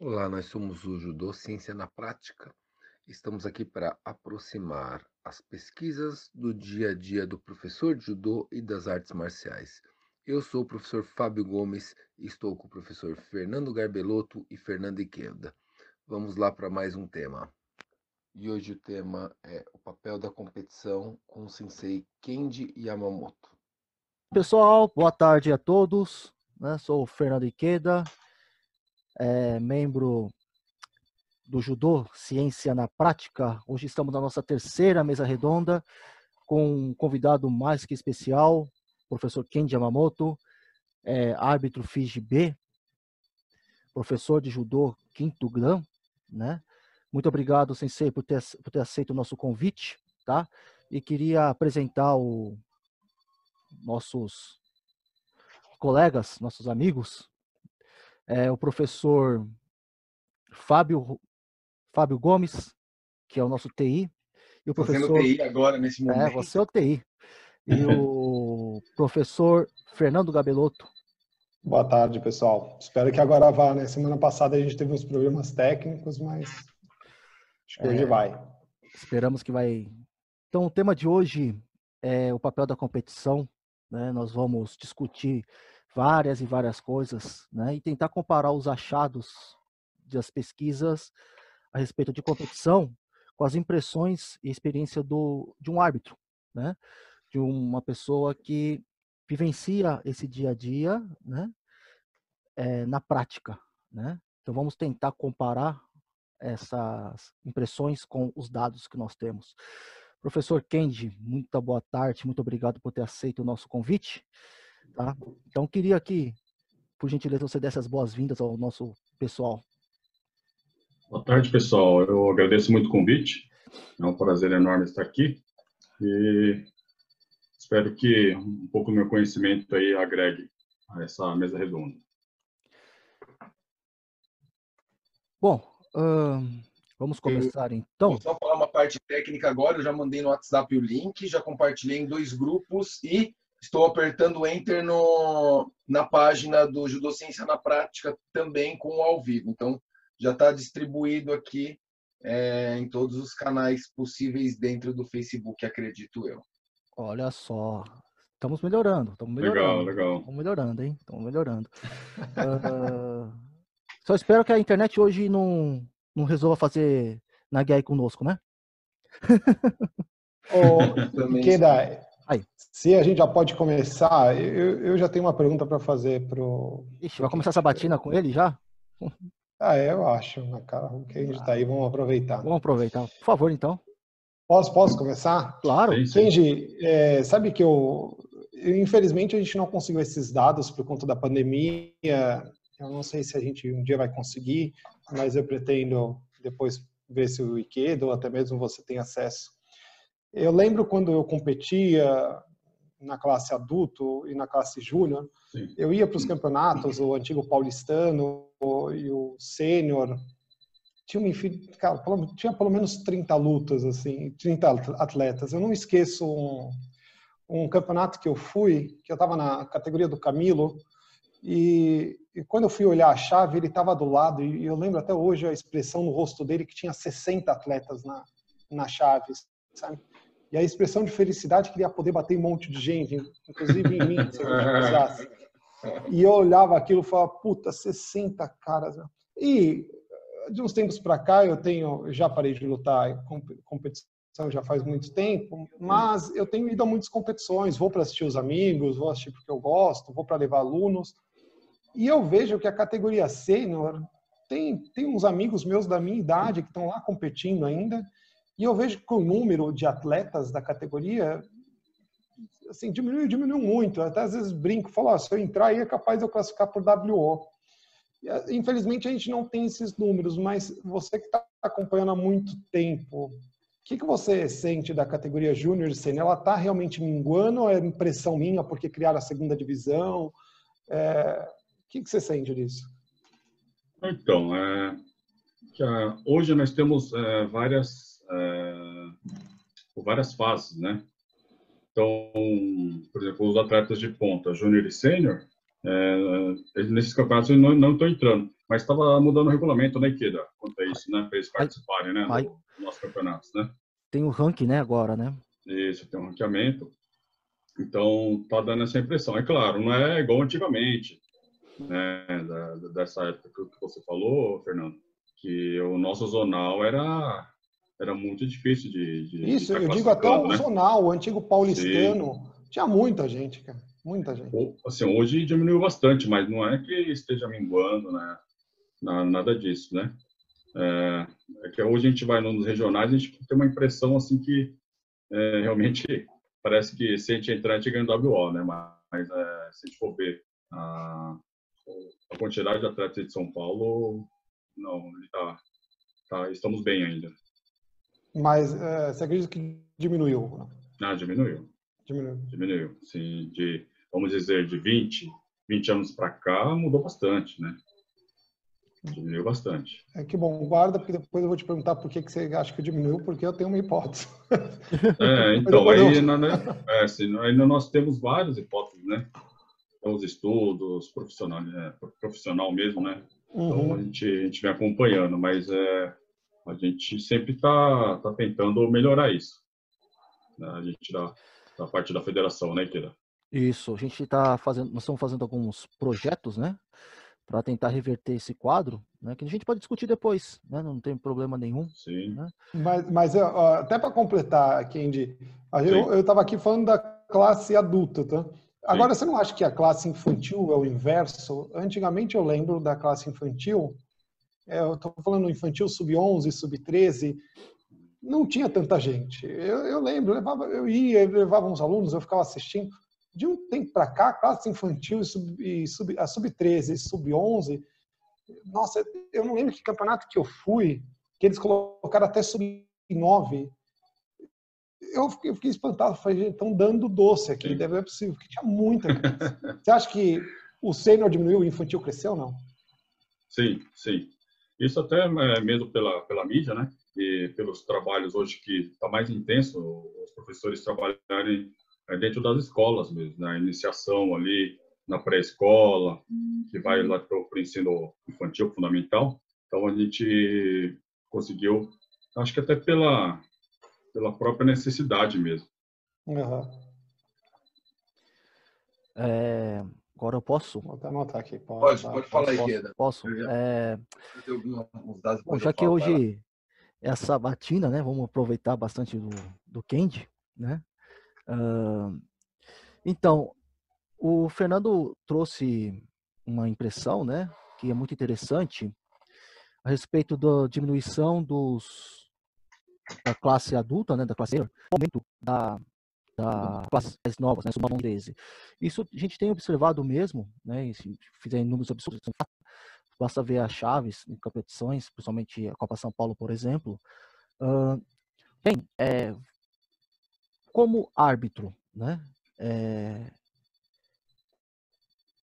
Olá, nós somos o Judô Ciência na Prática. Estamos aqui para aproximar as pesquisas do dia a dia do professor de judô e das artes marciais. Eu sou o professor Fábio Gomes e estou com o professor Fernando Garbelotto e Fernando Iqueda. Vamos lá para mais um tema. E hoje o tema é o papel da competição com o sensei Kenji Yamamoto. Pessoal, boa tarde a todos. Né? Sou o Fernando Iqueda, é, membro do Judô Ciência na Prática. Hoje estamos na nossa terceira mesa redonda com um convidado mais que especial, professor Kenji Yamamoto, é, árbitro Fiji B, professor de Judô Quinto Gran, né? Muito obrigado, Sensei, por ter, por ter aceito o nosso convite, tá? E queria apresentar o nossos colegas, nossos amigos, é, o professor Fábio, Fábio Gomes, que é o nosso TI. E o Tô professor TI agora, nesse momento. É, você é o TI. E o professor Fernando Gabeloto. Boa tarde, pessoal. Espero que agora vá, né? Semana passada a gente teve uns problemas técnicos, mas acho que é, hoje vai. Esperamos que vai. Então, o tema de hoje é o papel da competição. Né? Nós vamos discutir várias e várias coisas, né? E tentar comparar os achados das pesquisas a respeito de competição com as impressões e experiência do, de um árbitro, né? De uma pessoa que vivencia esse dia a dia, né? É, na prática, né? Então vamos tentar comparar essas impressões com os dados que nós temos. Professor Kendi, muito boa tarde, muito obrigado por ter aceito o nosso convite. Tá? Então, queria que, por gentileza, você desse as boas-vindas ao nosso pessoal. Boa tarde, pessoal. Eu agradeço muito o convite. É um prazer enorme estar aqui. E espero que um pouco do meu conhecimento aí agregue a essa mesa redonda. Bom, hum, vamos começar então. Vou só falar uma parte técnica agora. Eu já mandei no WhatsApp o link, já compartilhei em dois grupos e Estou apertando Enter no, na página do Judô Ciência na Prática também com o ao vivo. Então, já está distribuído aqui é, em todos os canais possíveis dentro do Facebook, acredito eu. Olha só, estamos melhorando, estamos melhorando. Legal, legal. Estamos melhorando, hein? Estamos melhorando. uh, só espero que a internet hoje não, não resolva fazer na guia conosco, né? oh, Queda, Aí. Se a gente já pode começar, eu, eu já tenho uma pergunta para fazer pro. Ixi, vai começar essa batina com ele já? Ah, é, eu acho. Na cara que a gente está aí, vamos aproveitar. Vamos aproveitar. Por favor, então. Posso, posso começar? Claro. Kenji, é, sabe que eu, eu, infelizmente, a gente não conseguiu esses dados por conta da pandemia. Eu não sei se a gente um dia vai conseguir, mas eu pretendo depois ver se o Ikedo ou até mesmo você tem acesso eu lembro quando eu competia na classe adulto e na classe júnior, eu ia para os campeonatos, o antigo paulistano e o sênior, tinha, cara, tinha pelo menos 30 lutas, assim, 30 atletas. Eu não esqueço um, um campeonato que eu fui, que eu estava na categoria do Camilo, e, e, quando eu fui olhar a chave, ele estava do lado, e eu lembro até hoje a expressão no rosto dele que tinha 60 atletas na, na chave, sabe? E a expressão de felicidade queria poder bater em um monte de gente, inclusive em mim, se eu precisasse. E eu olhava aquilo e falava, puta, 60 caras. E de uns tempos para cá eu tenho, já parei de lutar competição já faz muito tempo, mas eu tenho ido a muitas competições, vou para assistir os amigos, vou assistir porque eu gosto, vou para levar alunos. E eu vejo que a categoria sênior tem, tem uns amigos meus da minha idade que estão lá competindo ainda e eu vejo que o número de atletas da categoria assim, diminuiu, diminuiu muito. Até às vezes brinco, falo, oh, se eu entrar aí é capaz de eu classificar por WO. Infelizmente a gente não tem esses números, mas você que está acompanhando há muito tempo, o que, que você sente da categoria Júnior e? Ela está realmente minguando ou é impressão minha porque criaram a segunda divisão? É... O que, que você sente disso? Então, é, hoje nós temos é, várias por várias fases, né? Então, por exemplo, os atletas de ponta, júnior e sênior, é, nesses campeonatos eu não estou entrando. Mas estava mudando o regulamento, né, Ikeda? Quanto a isso, né? Para eles participarem, né? Dos do nossos campeonatos, né? Tem o ranking, né, agora, né? Isso, tem um ranqueamento. Então, tá dando essa impressão. É claro, não é igual antigamente, né? Da, dessa época que você falou, Fernando, que o nosso zonal era era muito difícil de. de Isso, de eu digo até o né? zonal, o antigo paulistano, Sim. tinha muita gente, cara. Muita gente. Assim, hoje diminuiu bastante, mas não é que esteja minguando, né? Nada disso, né? É, é que hoje a gente vai nos regionais, a gente tem uma impressão assim que é, realmente parece que se a gente entrar, a gente ganha WO, né? Mas, é, se a gente for ver a, a quantidade de atletas de São Paulo, não, tá, tá, estamos bem ainda. Mas é, você acredita que diminuiu? Ah, diminuiu. Diminuiu. Diminuiu, sim. De, vamos dizer, de 20, 20 anos para cá, mudou bastante, né? Diminuiu bastante. É que bom, guarda, porque depois eu vou te perguntar por que, que você acha que diminuiu, porque eu tenho uma hipótese. É, então, aí, na, né, é, assim, ainda nós temos várias hipóteses, né? Os estudos, profissional, é, profissional mesmo, né? Então, uhum. a, gente, a gente vem acompanhando, mas é, a gente sempre está tá tentando melhorar isso. Né? A gente da, da parte da federação, né, Kira? Isso, a gente está fazendo, nós estamos fazendo alguns projetos, né, para tentar reverter esse quadro, né, que a gente pode discutir depois, né, não tem problema nenhum. Sim. Né? Mas, mas até para completar, Kendi, eu estava aqui falando da classe adulta, tá? Agora, Sim. você não acha que a classe infantil é o inverso? Antigamente eu lembro da classe infantil eu estou falando infantil sub-11, sub-13, não tinha tanta gente. Eu, eu lembro, eu, levava, eu ia, eu levava uns alunos, eu ficava assistindo. De um tempo para cá, classe infantil e, sub, e sub, a sub-13 e sub-11, nossa, eu não lembro que campeonato que eu fui, que eles colocaram até sub-9. Eu fiquei, eu fiquei espantado, falei, estão dando doce aqui, deve ser possível, porque tinha muita. Você acha que o sênior diminuiu o infantil cresceu ou não? Sim, sim. Isso até é, mesmo pela, pela mídia, né? E pelos trabalhos hoje que está mais intenso, os professores trabalharem é, dentro das escolas mesmo, na né? iniciação ali, na pré-escola, que vai lá para o ensino infantil fundamental. Então a gente conseguiu, acho que até pela pela própria necessidade mesmo. Uhum. É, Agora eu posso? Vou até anotar aqui. Pode, pode, pode falar aí, Posso? posso. É... Bom, já que hoje é a sabatina, né? Vamos aproveitar bastante do, do Candy, né? Uh, então, o Fernando trouxe uma impressão, né? Que é muito interessante a respeito da diminuição dos da classe adulta, né? Da classe aumento da da classes novas, né, sub 13. Isso a gente tem observado mesmo, né, se fizer números absurdos, basta ver as chaves em competições, principalmente a Copa São Paulo, por exemplo. Uh, bem, é, como árbitro, né, é,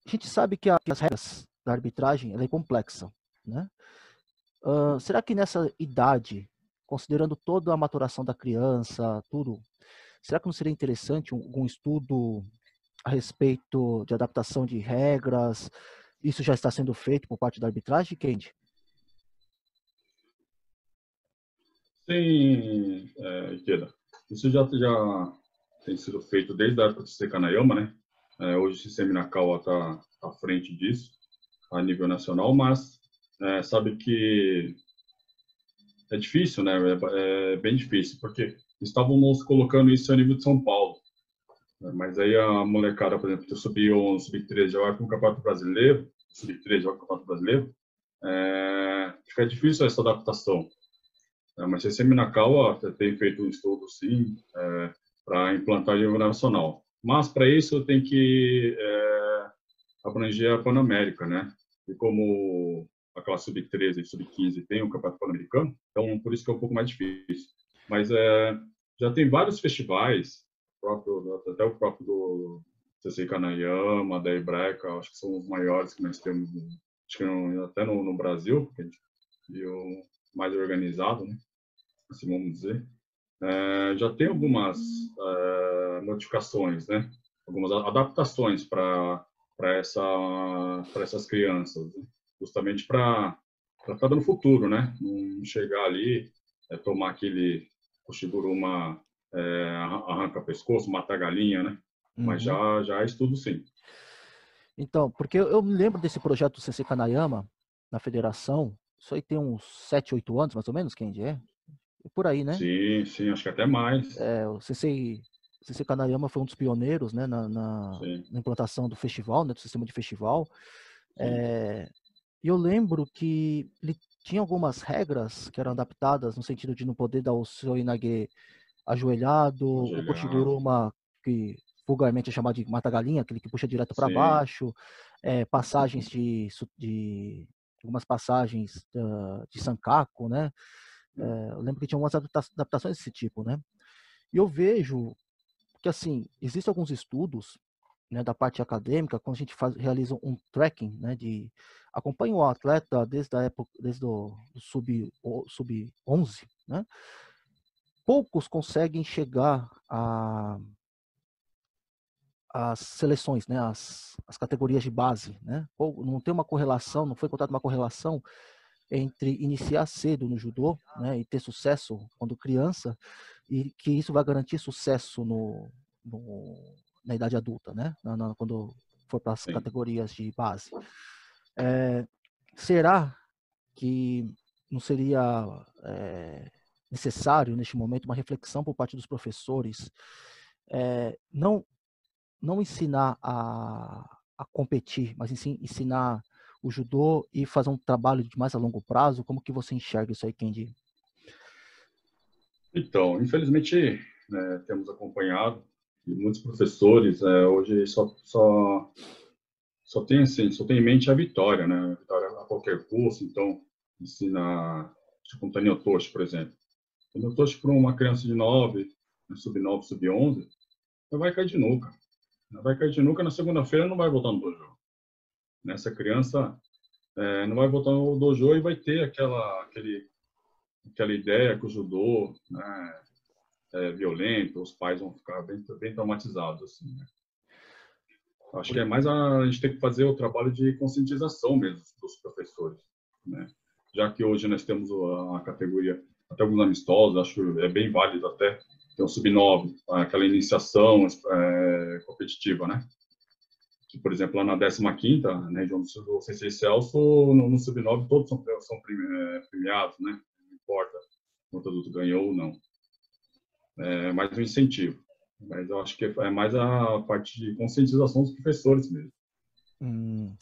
a gente sabe que, a, que, as regras da arbitragem é complexa, né? Uh, será que nessa idade, considerando toda a maturação da criança, tudo, Será que não seria interessante algum estudo a respeito de adaptação de regras? Isso já está sendo feito por parte da arbitragem, Kendi? Sim, é, Ikeda. Isso já, já tem sido feito desde a época do Sekanayama, né? É, hoje o Seminakawa está à frente disso, a nível nacional, mas é, sabe que é difícil, né? É, é, bem difícil, porque estávamos colocando isso a nível de São Paulo. Mas aí a molecada, por exemplo, que subiu 11, sub-13 já vai para o Campeonato Brasileiro, sub-13 já vai para o Campeonato Brasileiro, é, fica difícil essa adaptação. É, mas a Seminakawa tem feito um estudo, sim, é, para implantar a nível nacional. Mas, para isso, tem que é, abranger a Panamérica, né? E como a classe sub-13 e sub-15 tem o um Campeonato Pan-Americano, então por isso que é um pouco mais difícil. Mas é, já tem vários festivais, próprio, até o próprio do CC Kanayama, da Hebraica, acho que são os maiores que nós temos, acho que não, até no, no, Brasil, gente viu mais organizado, né? assim vamos dizer. É, já tem algumas é, notificações, né? algumas adaptações para essa, essas crianças, né? justamente para estar dando futuro, né? Não chegar ali, é, tomar aquele Koshiguruma é, arranca pescoço, mata a galinha, né? Uhum. Mas já, já é estudo sim. Então, porque eu, eu me lembro desse projeto do CC Kanayama, na federação, isso aí tem uns 7, 8 anos, mais ou menos, quem é? Por aí, né? Sim, sim, acho que até mais. É, o CC, CC Kanayama foi um dos pioneiros né, na, na, na implantação do festival, né, do sistema de festival. É, e eu lembro que ele tinha algumas regras que eram adaptadas no sentido de não poder dar o seu Inage ajoelhado, o Koshiguruma, que vulgarmente é chamado de mata-galinha, aquele que puxa direto para baixo, é, passagens de, de algumas passagens uh, de Sankaku, né? É, eu lembro que tinha algumas adaptações desse tipo, né? E eu vejo que, assim, existem alguns estudos né, da parte acadêmica, quando a gente faz, realiza um tracking, né, de acompanha o atleta desde a época, desde o sub, sub 11, né? Poucos conseguem chegar a as seleções, né, as, as categorias de base, né? Não tem uma correlação, não foi encontrada uma correlação entre iniciar cedo no judô, né, e ter sucesso quando criança, e que isso vai garantir sucesso no, no na idade adulta, né, na, na, quando for para as categorias de base. É, será que não seria é, necessário neste momento uma reflexão por parte dos professores, é, não não ensinar a, a competir, mas sim ensinar o judô e fazer um trabalho de mais a longo prazo? Como que você enxerga isso aí, Kendi? Então, infelizmente, né, temos acompanhado muitos professores hoje só, só, só, tem, assim, só tem em mente a vitória, né? A vitória a qualquer custo, então ensina, tipo um Toshi, por exemplo. Daniel Toshi para uma criança de 9, sub-9, sub-11, vai cair de nuca vai cair de nuca na segunda-feira não vai voltar no dojo. Essa criança é, não vai voltar no dojo e vai ter aquela, aquele, aquela ideia que o judô né, é violento, os pais vão ficar bem, bem traumatizados. Assim, né? Acho que é mais a, a gente tem que fazer o trabalho de conscientização mesmo dos professores. Né? Já que hoje nós temos a, categoria, até alguns amistosos, acho que é bem válido até, tem o sub-9, aquela iniciação é, competitiva, né? Que, por exemplo, lá na 15ª, na região do Sensei Celso, no, no sub-9 todos são, são é, premiados, né? Não importa o adulto ganhou ou não. É mais um incentivo. Mas eu acho que é mais a parte de conscientização dos professores mesmo. Hum,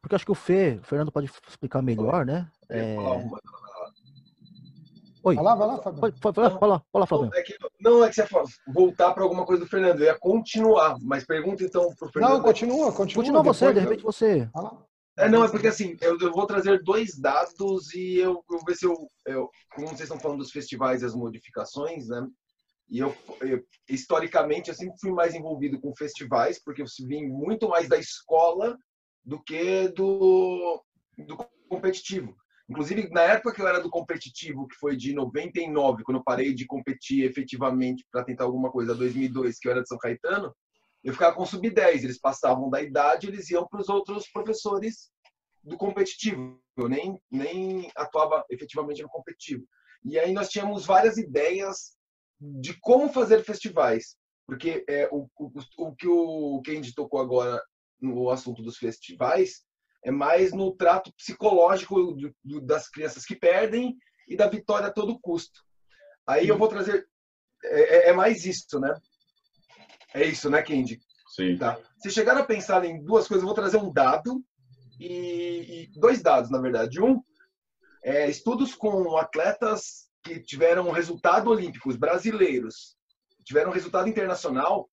porque acho que o Fê, o Fernando pode explicar melhor, né? É... Oi. Vai lá, vai lá, Fábio. Vai, vai, vai, vai lá, vai lá, Fábio. É que, não, é que você voltar para alguma coisa do Fernando. Eu ia continuar, mas pergunta então para o Fernando. Não, continua, continua. Continua você, de repente você. Vai lá. É, não, é porque assim, eu, eu, vou trazer dois dados e eu, eu vou ver se eu, eu. Como vocês estão falando dos festivais e as modificações, né? E eu, eu, historicamente, eu sempre fui mais envolvido com festivais, porque eu vim muito mais da escola do que do, do competitivo. Inclusive, na época que eu era do competitivo, que foi de 99, quando eu parei de competir efetivamente para tentar alguma coisa, 2002, que eu era de São Caetano, eu ficava com sub-10. Eles passavam da idade, eles iam para os outros professores do competitivo. Eu nem, nem atuava efetivamente no competitivo. E aí nós tínhamos várias ideias de como fazer festivais. Porque é, o, o, o que o Kendi tocou agora no assunto dos festivais é mais no trato psicológico do, do, das crianças que perdem e da vitória a todo custo. Aí eu vou trazer. É, é, é mais isso, né? É isso, né, Kendi? Sim. Tá. Se chegaram a pensar em duas coisas, eu vou trazer um dado e, e dois dados, na verdade. Um, é, estudos com atletas que tiveram resultado olímpicos brasileiros, tiveram resultado internacional,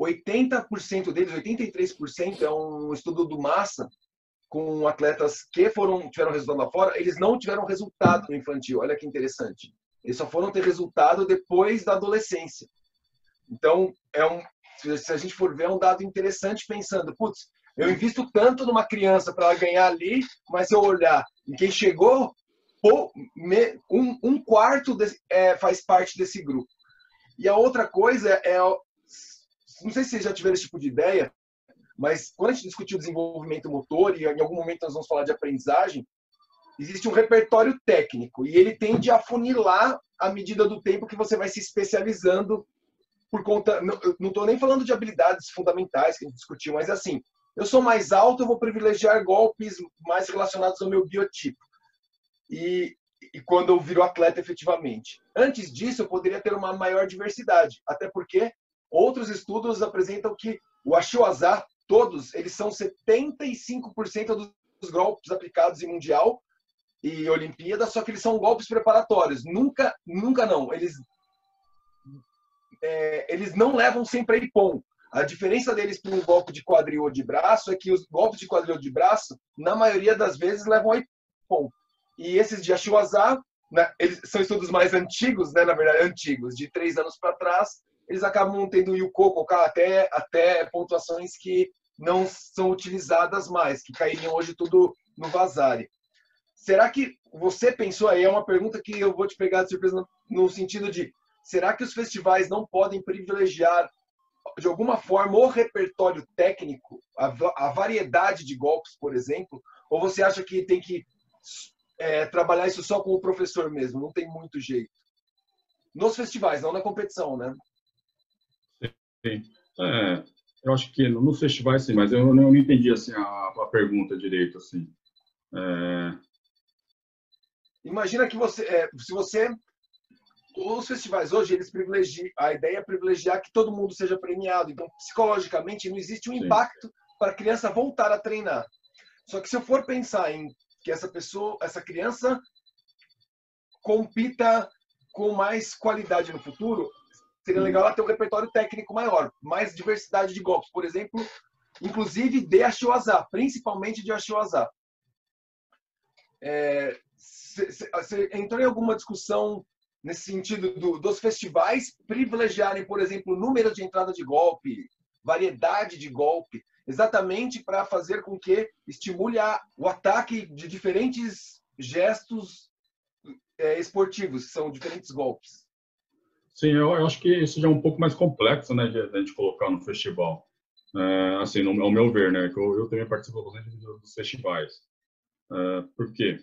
80% deles, 83% é um estudo do Massa, com atletas que foram tiveram resultado lá fora, eles não tiveram resultado no infantil. Olha que interessante. Eles só foram ter resultado depois da adolescência. Então, é um, se a gente for ver, é um dado interessante pensando, putz, eu invisto tanto numa criança para ela ganhar ali, mas se eu olhar em quem chegou, um, um quarto desse, é, faz parte desse grupo. E a outra coisa é, não sei se vocês já tiveram esse tipo de ideia, mas quando a gente discutiu desenvolvimento motor, e em algum momento nós vamos falar de aprendizagem, existe um repertório técnico, e ele tende a funilar à medida do tempo que você vai se especializando por conta. Não estou nem falando de habilidades fundamentais que a gente discutiu, mas assim, eu sou mais alto, eu vou privilegiar golpes mais relacionados ao meu biotipo. E, e quando eu viro atleta efetivamente. Antes disso, eu poderia ter uma maior diversidade, até porque outros estudos apresentam que o Ashiwaza, todos, eles são 75% dos golpes aplicados em Mundial e Olimpíada, só que eles são golpes preparatórios. Nunca, nunca não. Eles, é, eles não levam sempre a Ipom. A diferença deles para um golpe de quadril ou de braço é que os golpes de quadril ou de braço, na maioria das vezes, levam a Ipom. E esses de Ashiwaza, né, eles são estudos mais antigos, né, na verdade, antigos, de três anos para trás, eles acabam tendo o Yuko colocar até, até pontuações que não são utilizadas mais, que cairiam hoje tudo no Vazari. Será que você pensou aí? É uma pergunta que eu vou te pegar de surpresa no sentido de: será que os festivais não podem privilegiar de alguma forma o repertório técnico, a, a variedade de golpes, por exemplo? Ou você acha que tem que é, trabalhar isso só com o professor mesmo? Não tem muito jeito. Nos festivais, não na competição, né? Sim. É, eu acho que nos festivais sim, mas eu não entendi assim a, a pergunta direito assim. É... Imagina que você, é, se você os festivais hoje eles privilegiam a ideia é privilegiar que todo mundo seja premiado. Então psicologicamente não existe um sim. impacto para a criança voltar a treinar. Só que se eu for pensar em que essa pessoa, essa criança compita com mais qualidade no futuro, seria legal ela ter um repertório técnico maior, mais diversidade de golpes, por exemplo, inclusive de Ashiwaza, principalmente de Ashiwaza. É, você entrou em alguma discussão nesse sentido do, dos festivais privilegiarem, por exemplo, número de entrada de golpe, variedade de golpe, exatamente para fazer com que estimule a, o ataque de diferentes gestos é, esportivos, que são diferentes golpes. Sim, eu, eu, acho que isso já é um pouco mais complexo, né, de, a gente colocar no festival. É, assim, no, ao meu ver, né, que eu, eu também participo bastante dos festivais. É, por quê?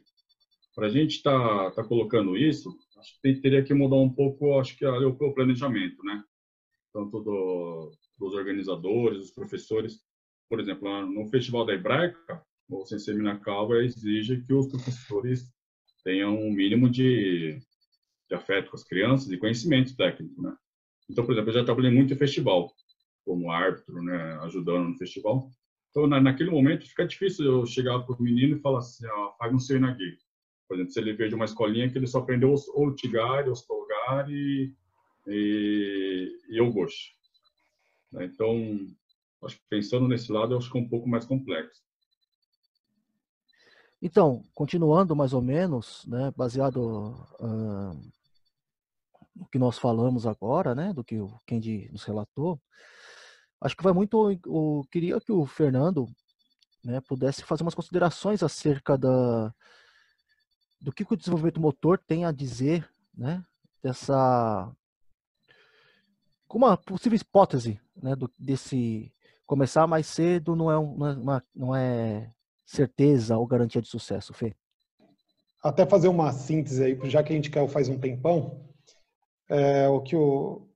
Para a gente estar tá, tá colocando isso, acho que teria que mudar um pouco, acho que o, o planejamento, né? Tanto do, dos organizadores, dos professores. Por exemplo, no Festival da Hebraica, o Sensei Minakawa exige que os professores tenham um mínimo de de afeto com as crianças e conhecimento técnico, né? Então, por exemplo, eu já trabalhei muito em festival, como árbitro, né, ajudando no festival. Então, na, naquele momento, fica difícil eu chegar para o menino e falar assim, ó, faz um seu. Por exemplo, se ele veio de uma escolinha que ele só aprendeu o Tigari, o Stolgar e, e, e o Gosh. Né? Então, acho que pensando nesse lado, eu acho que é um pouco mais complexo. Então, continuando mais ou menos, né, baseado uh, no que nós falamos agora, né, do que o Kendi nos relatou, acho que vai muito. Eu queria que o Fernando né, pudesse fazer umas considerações acerca da, do que o desenvolvimento motor tem a dizer, né, dessa. uma possível hipótese né, do, desse começar mais cedo não é, não é, uma, não é certeza ou garantia de sucesso, Fê? Até fazer uma síntese aí, já que a gente quer faz um tempão, é, o que o,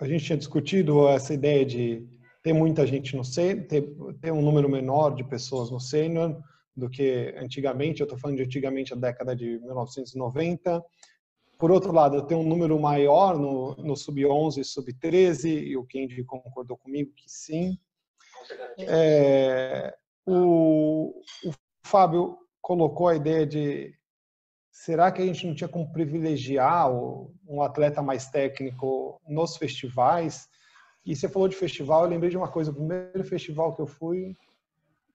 a gente tinha discutido, essa ideia de ter muita gente no sênior, ter, ter um número menor de pessoas no sênior do que antigamente, eu estou falando de antigamente a década de 1990. Por outro lado, eu tenho um número maior no, no sub-11 e sub-13, e o Kendi concordou comigo que sim. É, o, o Fábio colocou a ideia de será que a gente não tinha como privilegiar um atleta mais técnico nos festivais? E você falou de festival, eu lembrei de uma coisa. O primeiro festival que eu fui,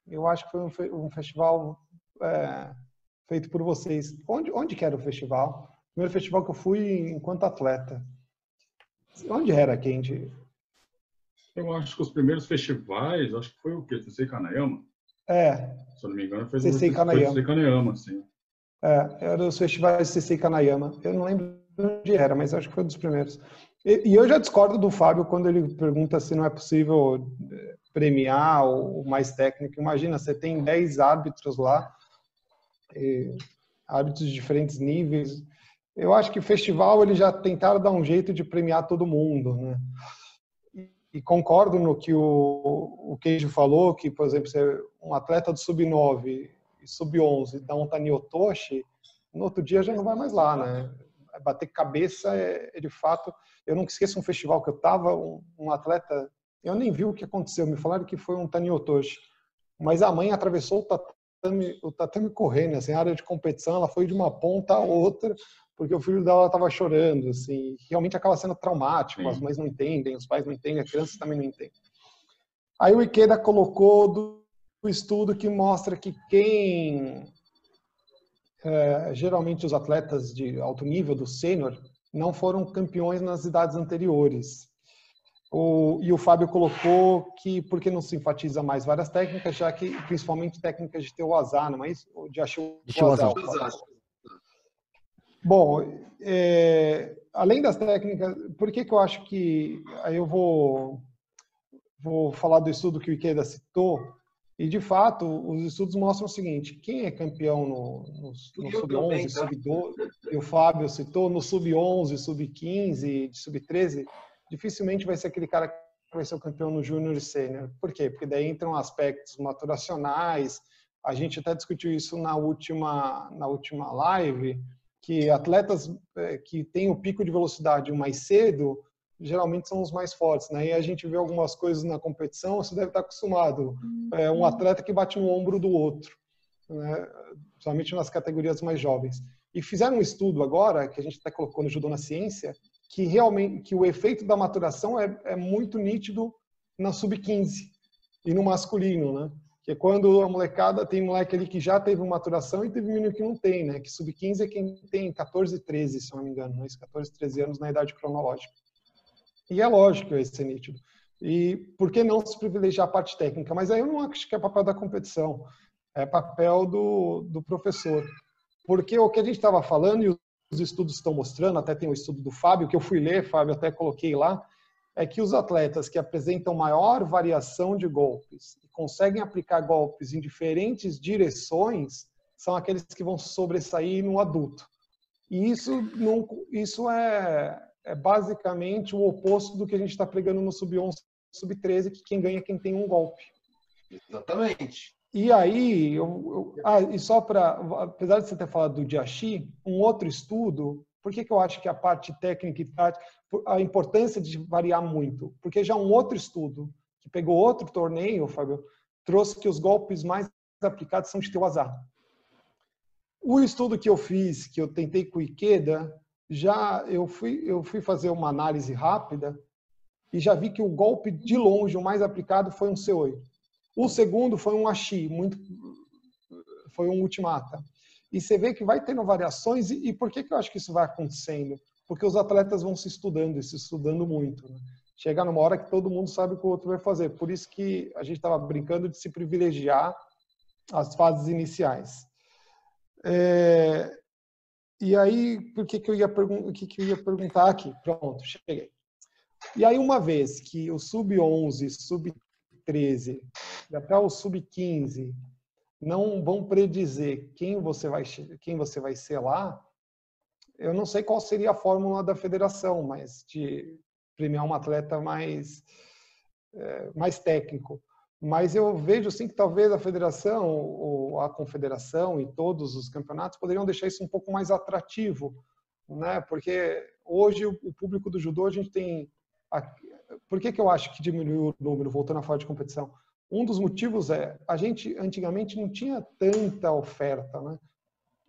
eu acho que foi um, festival é, feito por vocês. Onde, onde que era o festival? O primeiro festival que eu fui enquanto atleta. Onde era, Kendi? Eu acho que os primeiros festivais, acho que foi o quê? Você Kanayama? É. Se eu não me engano, foi Sensei Kanayama. Sensei Kanayama, sim. É, era os festivais Sensei Kanayama. Eu não lembro onde era, mas acho que foi um dos primeiros. E, e, eu já discordo do Fábio quando ele pergunta se não é possível eh, premiar o mais técnico. Imagina, você tem 10 árbitros lá, árbitros de diferentes níveis. Eu acho que o festival eles já tentaram dar um jeito de premiar todo mundo, né? E concordo no que o, o Queijo falou, que, por exemplo, um atleta do sub-9 e sub-11 dá um Taniotoshi, no outro dia já não vai mais lá, né? Bater cabeça é, é de fato... Eu nunca esqueço um festival que eu estava, um, um atleta eu nem vi o que aconteceu, me falaram que foi um Taniotoshi. Mas a mãe atravessou o tatame, o tatame correndo, assim, a área de competição, ela foi de uma ponta a outra, porque o filho dela estava chorando, assim, realmente acaba sendo traumático, Sim. as mães não entendem, os pais não entendem, as crianças também não entendem. Aí o Ikeda colocou do, do estudo que mostra que quem é, geralmente os atletas de alto nível do sênior não foram campeões nas idades anteriores. O, e o Fábio colocou que porque não se enfatiza mais várias técnicas, já que principalmente técnicas de ter o azar, não é isso? De achar o azar. Bom, é, além das técnicas, por que, que eu acho que aí eu vou vou falar do estudo que o Ikeda citou e de fato os estudos mostram o seguinte: quem é campeão no, no, no sub 11, tá? sub 12, e o Fábio citou no sub 11, sub 15, sub 13 dificilmente vai ser aquele cara que vai ser o campeão no júnior e sênior. Por quê? Porque daí entram aspectos maturacionais. A gente até discutiu isso na última, na última live, que atletas é, que têm o pico de velocidade mais cedo, geralmente são os mais fortes, né? E a gente vê algumas coisas na competição, você deve estar acostumado. É um atleta que bate no ombro do outro, né? Principalmente nas categorias mais jovens. E fizeram um estudo agora, que a gente até colocou no Judô na Ciência, que realmente que o efeito da maturação é, é muito nítido na sub-15 e no masculino, né? Que é quando a molecada tem moleque ali que já teve maturação e teve menino que não tem, né? Que sub-15 é quem tem 14, 13, se não me engano, né? 14, 13 anos na idade cronológica. E é lógico esse é nítido. E por que não se privilegiar a parte técnica? Mas aí eu não acho que é papel da competição, é papel do, do professor. Porque o que a gente estava falando, e os estudos estão mostrando, até tem o estudo do Fábio, que eu fui ler, Fábio, até coloquei lá, é que os atletas que apresentam maior variação de golpes conseguem aplicar golpes em diferentes direções são aqueles que vão sobressair no adulto. E isso, não, isso é, é basicamente o oposto do que a gente está pregando no sub-11, sub-13, que quem ganha é quem tem um golpe. Exatamente. E aí, eu, eu, ah, e só para, apesar de você ter falado do Diachi, um outro estudo, por que, que eu acho que a parte técnica e tática, a importância de variar muito? Porque já um outro estudo, que pegou outro torneio, Fábio, trouxe que os golpes mais aplicados são de teu azar. O estudo que eu fiz, que eu tentei com o Ikeda, já eu fui, eu fui fazer uma análise rápida e já vi que o golpe de longe, o mais aplicado, foi um C8. O segundo foi um ashi, muito, foi um ultimata. E você vê que vai tendo variações, e, e por que, que eu acho que isso vai acontecendo? Porque os atletas vão se estudando, e se estudando muito. Né? Chega numa hora que todo mundo sabe o que o outro vai fazer. Por isso que a gente estava brincando de se privilegiar as fases iniciais. É, e aí, por que, que, eu ia que, que eu ia perguntar aqui? Pronto, cheguei. E aí, uma vez que o sub-11, sub 13 e até o sub-15 não vão predizer quem você vai quem você vai ser lá, eu não sei qual seria a fórmula da federação, mas de premiar um atleta mais é, mais técnico. Mas eu vejo sim que talvez a federação ou a confederação e todos os campeonatos poderiam deixar isso um pouco mais atrativo, né? Porque hoje o público do judô a gente tem por que, que eu acho que diminuiu o número, voltando a falar de competição? Um dos motivos é, a gente antigamente não tinha tanta oferta, né?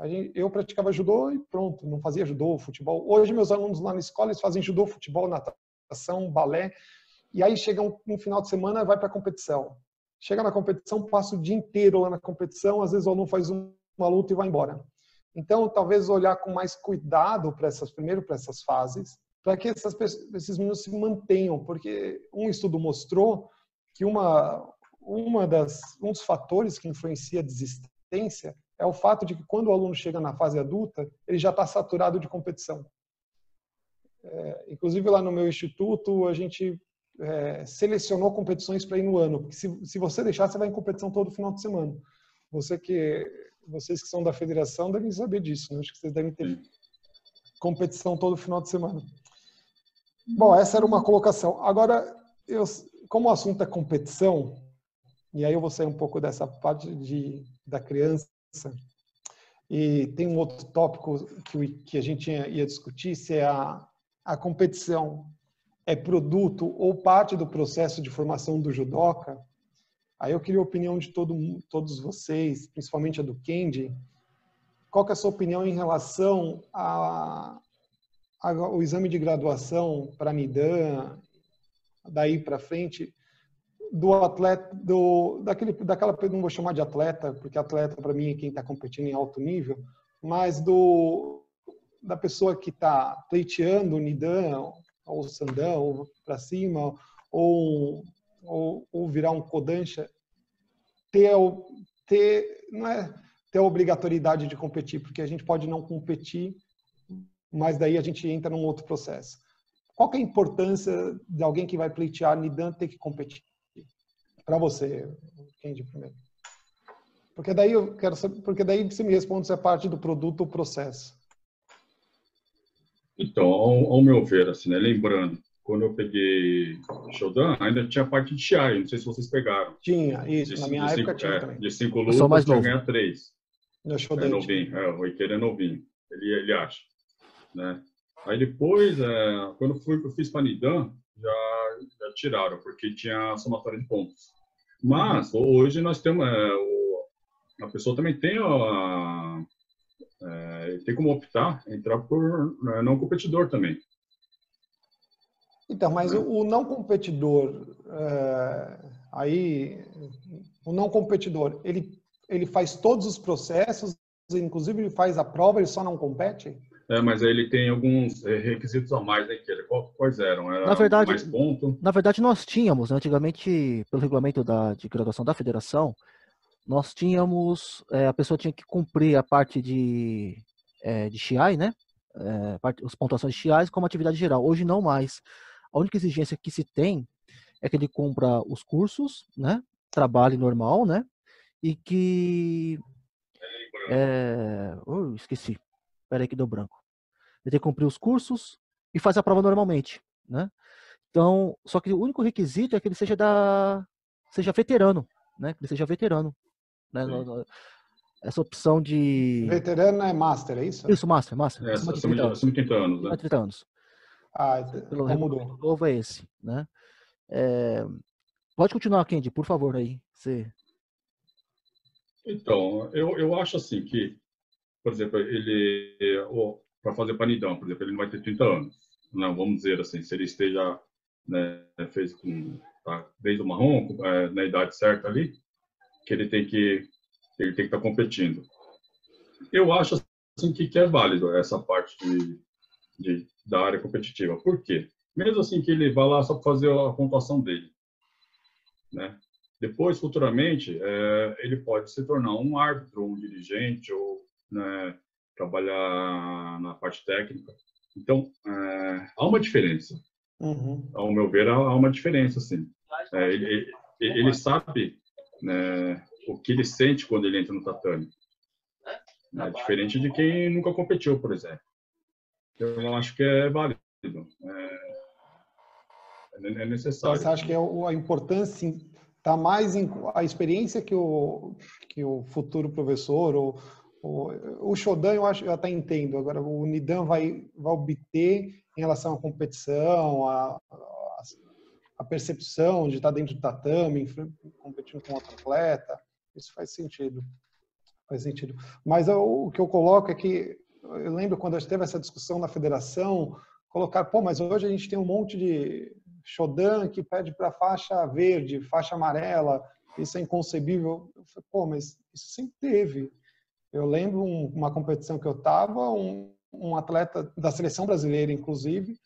Gente, eu praticava judô e pronto, não fazia judô, futebol. Hoje meus alunos lá na escola eles fazem judô, futebol, natação, balé, e aí chega um, um final de semana vai para a competição. Chega na competição, passa o dia inteiro lá na competição, às vezes o aluno faz uma luta e vai embora. Então, talvez olhar com mais cuidado para essas, primeiro para essas fases, para que essas, esses meninos se mantenham, porque um estudo mostrou que uma, uma das, um dos fatores que influencia a desistência é o fato de que quando o aluno chega na fase adulta, ele já está saturado de competição. É, inclusive lá no meu instituto, a gente é, selecionou competições para ir no ano. Porque se, se você deixar, você vai em competição todo final de semana. Você que, vocês que são da federação devem saber disso, né? Acho que vocês devem ter competição todo final de semana. Bom, essa era uma colocação. Agora, eu, como o assunto é competição, e aí eu vou sair um pouco dessa parte de, da criança, e tem um outro tópico que, que a gente ia discutir, se é a, a competição é produto ou parte do processo de formação do judoca, aí eu queria a opinião de todo, todos vocês, principalmente a do Kendi. Qual que é a sua opinião em relação ao exame de graduação para Nidan, daí para frente, do atleta, do, daquele, daquela, não vou chamar de atleta, porque atleta para mim é quem está competindo em alto nível, mas do da pessoa que está pleiteando o Nidan ou Sandão, ou para cima, ou, ou, ou, virar um Kodansha, ter, ter, não é ter a obrigatoriedade de competir, porque a gente pode não competir, mas daí a gente entra num outro processo. Qual é a importância de alguém que vai pleitear Nidan ter que competir? Para você, Kendi, primeiro. Porque daí eu quero saber, porque daí você me responde se é parte do produto ou processo. Então, ao, ao, meu ver, assim, né, lembrando, quando eu peguei Shodan, ainda tinha a parte de Chiai, não sei se vocês pegaram. Tinha, isso, de, na minha época cinco, tinha é, também. De cinco lutas, eu mais tinha ganhar três. No é novinho, é, o Ikeira é novinho, ele, ele acha. Né? Aí depois, é, quando eu, fui, eu fiz Panidan, já, já tiraram, porque tinha somatória de pontos. Mas, uhum. hoje nós temos, é, o, a pessoa também tem a, é, tem como optar entrar por né, não competidor também. Então, mas o, o não competidor, é, aí, o não competidor, ele, ele faz todos os processos, inclusive ele faz a prova, ele só não compete? É, mas aí ele tem alguns é, requisitos a mais, né, que quais eram? Era na verdade, mais ponto? Na verdade, nós tínhamos, né, antigamente, pelo regulamento da, de graduação da federação, nós tínhamos, é, a pessoa tinha que cumprir a parte de, é, de XI, né? É, parte, as pontuações de XI como atividade geral. Hoje não mais. A única exigência que se tem é que ele cumpra os cursos, né? Trabalhe normal, né? E que... É... Oh, esqueci. Peraí que deu branco. Ele tem que cumprir os cursos e faz a prova normalmente, né? Então, só que o único requisito é que ele seja da seja veterano, né? Que ele seja veterano. Né? Essa opção de. Veterano é master, é isso? Isso, master, master. É, acima de 30 anos. 30 anos, né? 30 anos. Ah, Pelo então mudou. novo é esse, né? É... Pode continuar, Kendi, por favor, aí. Você... Então, eu, eu acho assim que, por exemplo, ele, para fazer panidão, por exemplo, ele não vai ter 30 anos. Não, vamos dizer assim, se ele esteja, né, fez com, tá, desde o marrom, é, na idade certa ali, que ele tem que ele tem que estar tá competindo. Eu acho assim que, que é válido essa parte de, de, da área competitiva. Por quê? Mesmo assim que ele vá lá só para fazer a pontuação dele, né? Depois, futuramente, é, ele pode se tornar um árbitro, um dirigente ou né, trabalhar na parte técnica. Então, é, há uma diferença. Uhum. Ao meu ver, há uma diferença, sim. É, ele, ele, sabe né, o que ele sente quando ele entra no tatame. É diferente de quem nunca competiu, por exemplo. Eu acho que é válido. É, é necessário. Você acha que é a importância está mais em a experiência que o que o futuro professor ou o, o Shodan eu acho eu até entendo agora o Nidan vai vai obter em relação à competição a, a percepção de estar dentro do tatame, competindo com outro atleta, isso faz sentido. Faz sentido. Mas o que eu coloco é que eu lembro quando a gente teve essa discussão na federação, colocar, pô, mas hoje a gente tem um monte de Shodan que pede para faixa verde, faixa amarela, isso é inconcebível. Eu falei, pô, mas isso sempre teve. Eu lembro um, uma competição que eu estava, um, um atleta da seleção brasileira, inclusive,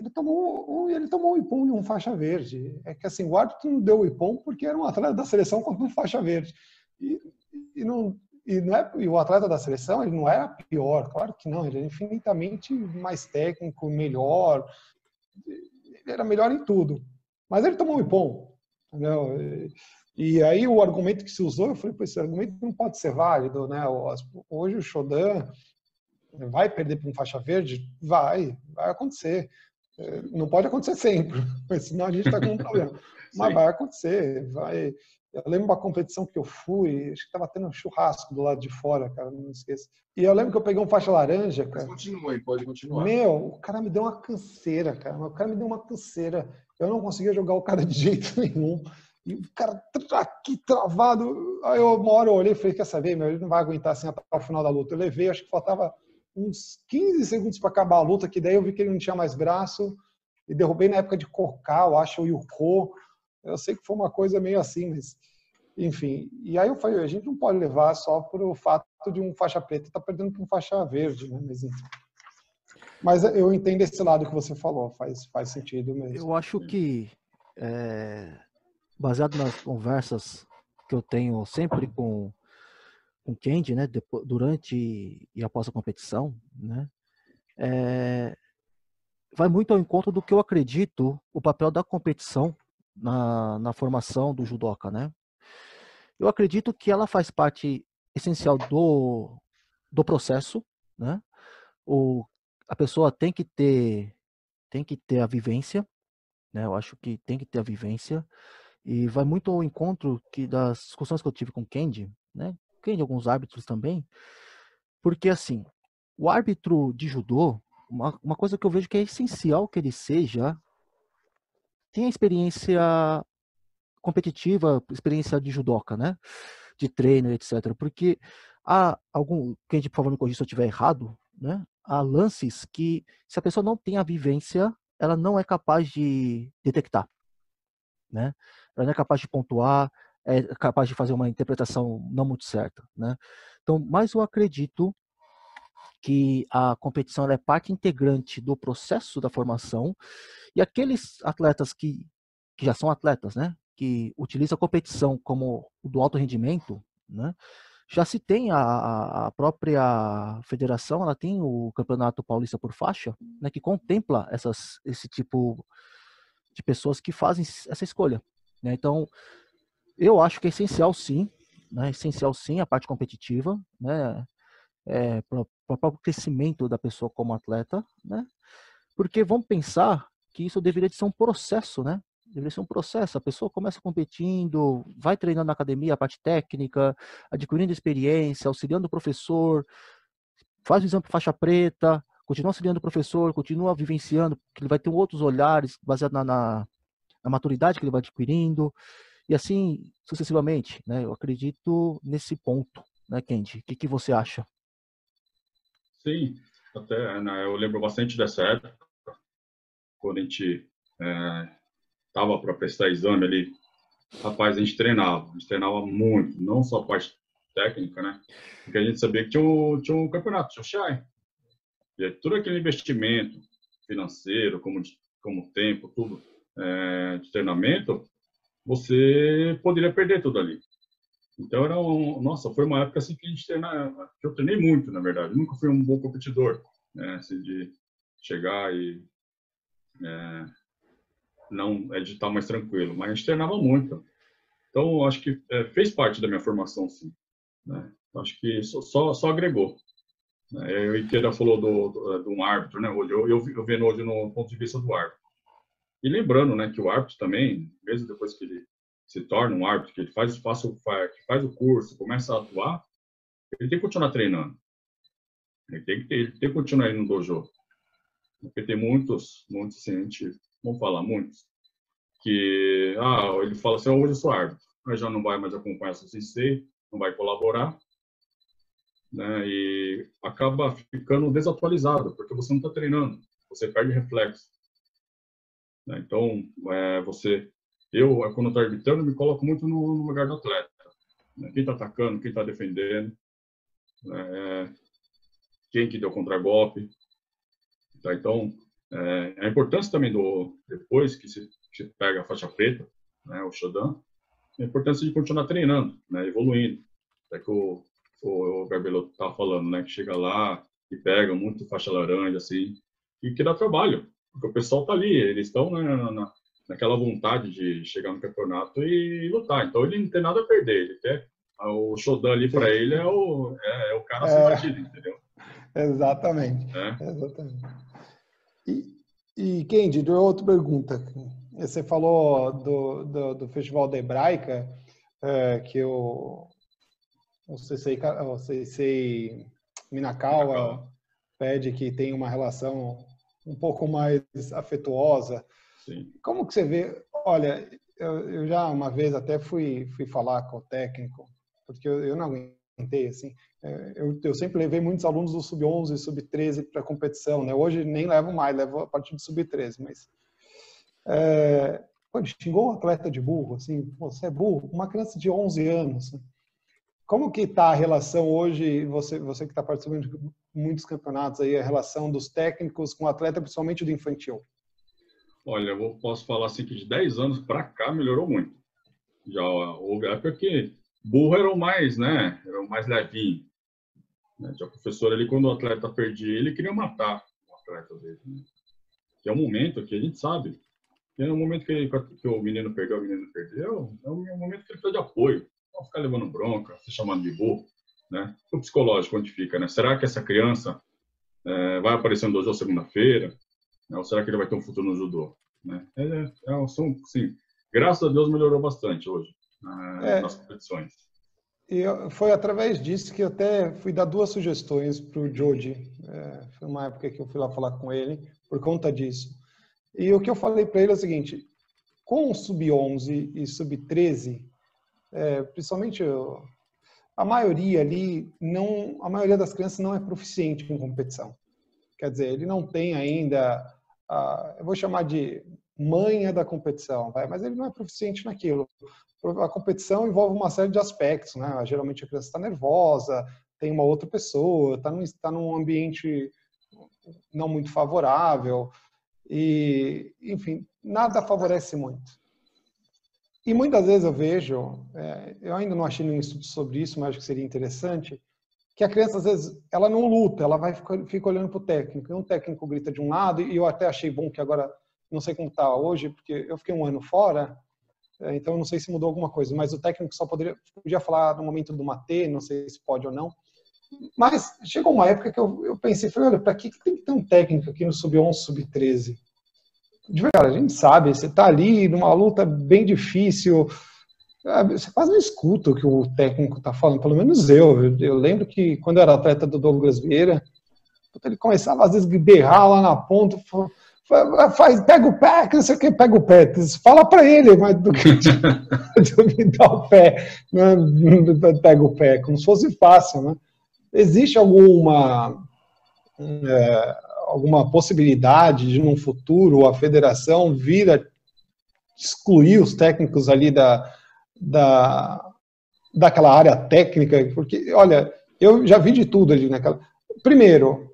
ele tomou, ele tomou o ipom de um faixa verde. É que assim, o árbitro não deu o ipom porque era um atleta da seleção com um faixa verde. E, e, não, e, não é, e o atleta da seleção ele não era pior, claro que não, ele era infinitamente mais técnico, melhor, ele era melhor em tudo. Mas ele tomou um ipom, entendeu? E, e aí o argumento que se usou, eu falei, esse argumento não pode ser válido, né? Hoje o Shodan vai perder para um faixa verde? Vai, vai acontecer. Não pode acontecer sempre, senão a gente está com um problema. Mas vai acontecer, vai. Eu lembro uma competição que eu fui, acho que estava tendo um churrasco do lado de fora, cara, não esqueça. E eu lembro que eu peguei um faixa laranja, cara. Mas continue, pode continuar. Meu, o cara me deu uma canseira, cara. O cara me deu uma canseira. Eu não conseguia jogar o cara de jeito nenhum. E o cara aqui travado. Aí eu, uma hora eu olhei e falei, quer saber, meu, ele não vai aguentar assim até o final da luta. Eu levei, acho que faltava uns 15 segundos para acabar a luta, que daí eu vi que ele não tinha mais braço. E derrubei na época de Cocal, acho, o Yuko. Eu sei que foi uma coisa meio assim, mas enfim. E aí eu falei, a gente não pode levar só para o fato de um faixa preta estar tá perdendo para um faixa verde, né? Mas, enfim. Mas eu entendo esse lado que você falou, faz, faz sentido mesmo. Eu acho que, é, baseado nas conversas que eu tenho sempre com com Kendi, né, depois, durante e após a competição, né, é, vai muito ao encontro do que eu acredito o papel da competição na, na formação do judoca, né? Eu acredito que ela faz parte essencial do, do processo, né? O, a pessoa tem que ter tem que ter a vivência, né? Eu acho que tem que ter a vivência e vai muito ao encontro que das discussões que eu tive com o Kendi, né? Kendi alguns árbitros também, porque assim, o árbitro de judô uma, uma coisa que eu vejo que é essencial que ele seja tem a experiência competitiva, experiência de judoca, né? De treino, etc. Porque há algum, quem por favor me corrija se eu estiver errado, né? Há lances que se a pessoa não tem a vivência, ela não é capaz de detectar, né? Ela não é capaz de pontuar, é capaz de fazer uma interpretação não muito certa, né? Então, mas eu acredito que a competição é parte integrante do processo da formação e aqueles atletas que, que já são atletas, né, que utilizam a competição como do alto rendimento, né, já se tem a, a própria federação, ela tem o Campeonato Paulista por faixa, né, que contempla essas, esse tipo de pessoas que fazem essa escolha. Né? Então, eu acho que é essencial sim, né, essencial sim a parte competitiva, né, é, para o próprio crescimento da pessoa como atleta, né? Porque vamos pensar que isso deveria de ser um processo, né? Deveria ser um processo. A pessoa começa competindo, vai treinando na academia a parte técnica, adquirindo experiência, auxiliando o professor, faz o exame faixa preta, continua auxiliando o professor, continua vivenciando, porque ele vai ter outros olhares baseado na, na, na maturidade que ele vai adquirindo, e assim sucessivamente, né? Eu acredito nesse ponto, né, Kendi? O que, que você acha? Sim, até né, eu lembro bastante dessa época, quando a gente estava é, para prestar exame ali. Rapaz, a gente treinava, a gente treinava muito, não só a parte técnica, né? Porque a gente sabia que tinha um, tinha um campeonato, tinha o Shai. E todo aquele investimento financeiro, como, como tempo, tudo, é, de treinamento, você poderia perder tudo ali. Então era um, nossa, foi uma época assim que a gente treina, que eu treinei muito, na verdade. nunca fui um bom competidor, né, assim, de chegar e é, não estar mais tranquilo, mas a gente treinava muito. Então acho que é, fez parte da minha formação, sim. Né? Acho que só, só, só agregou. Né? O Ikeda falou do, do, de um árbitro, né? Eu, eu, eu vendo hoje no ponto de vista do árbitro. E lembrando, né, que o árbitro também, mesmo depois que ele se torna um árbitro, que ele faz, faz, faz o curso, começa a atuar, ele tem que continuar treinando. Ele tem que, ter, ele tem que continuar indo no dojo. Porque tem muitos, muitos, assim, gente, vamos falar, muitos, que, ah, ele fala assim, hoje eu sou árbitro, mas já não vai mais acompanhar seu sensei, não vai colaborar, né, e acaba ficando desatualizado, porque você não está treinando, você perde reflexo. Né, então, é, você eu, quando estou arbitrando, me coloco muito no, no lugar do atleta. Né? Quem está atacando, quem está defendendo, é, quem que deu contragolpe. Tá? Então, é, a importância também do, depois que se, se pega a faixa preta, né, o Shodan, a importância de continuar treinando, né, evoluindo. É que o, o, o estava falando, né, que chega lá e pega muito faixa laranja, assim, e que dá trabalho, porque o pessoal está ali, eles estão né, na, naquela vontade de chegar no campeonato e lutar. Então ele não tem nada a perder, ele quer o Shodan ali para ele é o, é, é o cara é, batido, entendeu? Exatamente. É. exatamente. E, e Kendi, outra pergunta. Você falou do, do, do Festival da Hebraica, é, que o, o CCI, o CCI Minakawa, Minakawa pede que tenha uma relação um pouco mais afetuosa. Sim. Como que você vê? Olha, eu, eu, já uma vez até fui, fui falar com o técnico, porque eu, eu não aguentei, assim. É, eu, eu, sempre levei muitos alunos do Sub-11 e Sub-13 para competição, né? Hoje nem levo mais, levo a partir do Sub-13, mas... É, pô, xingou um atleta de burro, assim, você é burro, uma criança de 11 anos. Né? Como que está a relação hoje, você, você que está participando de muitos campeonatos aí, a relação dos técnicos com o atleta, principalmente do infantil? Olha, eu posso falar assim que de 10 anos para cá melhorou muito. Já houve época que burro era o mais, né, era o mais levinho. Né? Já o professor ali, quando o atleta perdia, ele queria matar o atleta dele. Né? Que é um momento que a gente sabe, que é um momento que, ele, que o menino perdeu, o menino perdeu, é um momento que ele precisa de apoio. Não ficar levando bronca, se chamando de burro. Né? O psicológico, onde fica, né? Será que essa criança é, vai aparecer no dojo segunda-feira? Né? Ou será que ele vai ter um futuro no judô? Né? É, é, são, sim, graças a Deus melhorou bastante hoje é, nas competições. E foi através disso que eu até fui dar duas sugestões para o Joji. É, foi uma época que eu fui lá falar com ele por conta disso. E o que eu falei para ele é o seguinte: com o sub-11 e sub-13, é, principalmente a maioria ali não, a maioria das crianças não é proficiente em competição. Quer dizer, ele não tem ainda, a, eu vou chamar de manha da competição, vai, mas ele não é proficiente naquilo. A competição envolve uma série de aspectos, né? Geralmente a criança está nervosa, tem uma outra pessoa, está num, tá num ambiente não muito favorável e, enfim, nada favorece muito. E muitas vezes eu vejo, é, eu ainda não achei nenhum estudo sobre isso, mas acho que seria interessante, que a criança às vezes ela não luta, ela vai ficar, fica olhando para o técnico. E um técnico grita de um lado e eu até achei bom que agora não sei como está hoje, porque eu fiquei um ano fora, é, então não sei se mudou alguma coisa. Mas o técnico só poderia podia falar no momento do matê, não sei se pode ou não. Mas chegou uma época que eu, eu pensei, falei, olha, para que, que tem que ter um técnico aqui no sub 11, sub 13? de verdade, a gente sabe, você está ali numa luta bem difícil, você quase não escuta o que o técnico está falando, pelo menos eu. eu. lembro que quando eu era atleta do Douglas Vieira, ele começava às vezes a berrar lá na ponta, faz, pega o pé, que não sei o que, pega o pé. Fala para ele, mas do que me dá o pé, né? pega o pé, como se fosse fácil. Né? Existe alguma. É, alguma possibilidade de, num futuro, a federação vir a excluir os técnicos ali da, da, daquela área técnica? Porque, olha, eu já vi de tudo ali naquela. Primeiro,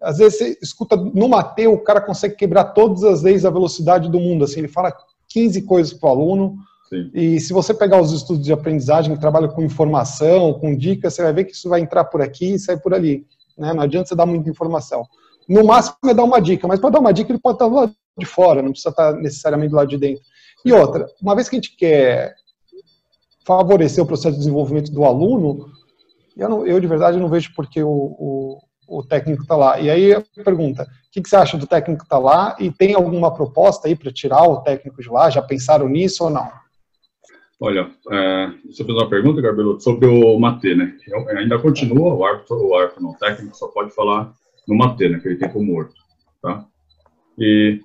às vezes você escuta no Mateu, o cara consegue quebrar todas as leis da velocidade do mundo. Assim, ele fala 15 coisas para o aluno. Sim. E se você pegar os estudos de aprendizagem que trabalham com informação, com dicas, você vai ver que isso vai entrar por aqui e sair por ali. Né? Não adianta você dar muita informação. No máximo é dar uma dica, mas para dar uma dica ele pode estar do lado de fora, não precisa estar necessariamente do lado de dentro. E outra, uma vez que a gente quer favorecer o processo de desenvolvimento do aluno, eu, não, eu de verdade não vejo porque o, o, o técnico está lá. E aí a pergunta, o que, que você acha do técnico estar tá lá e tem alguma proposta aí para tirar o técnico de lá? Já pensaram nisso ou não? Olha, é, você fez uma pergunta, Gabriel, sobre o Matê, né? Eu, ainda continua, o árbitro, o árbitro não, o técnico só pode falar no Matê, naquele tempo morto, tá? E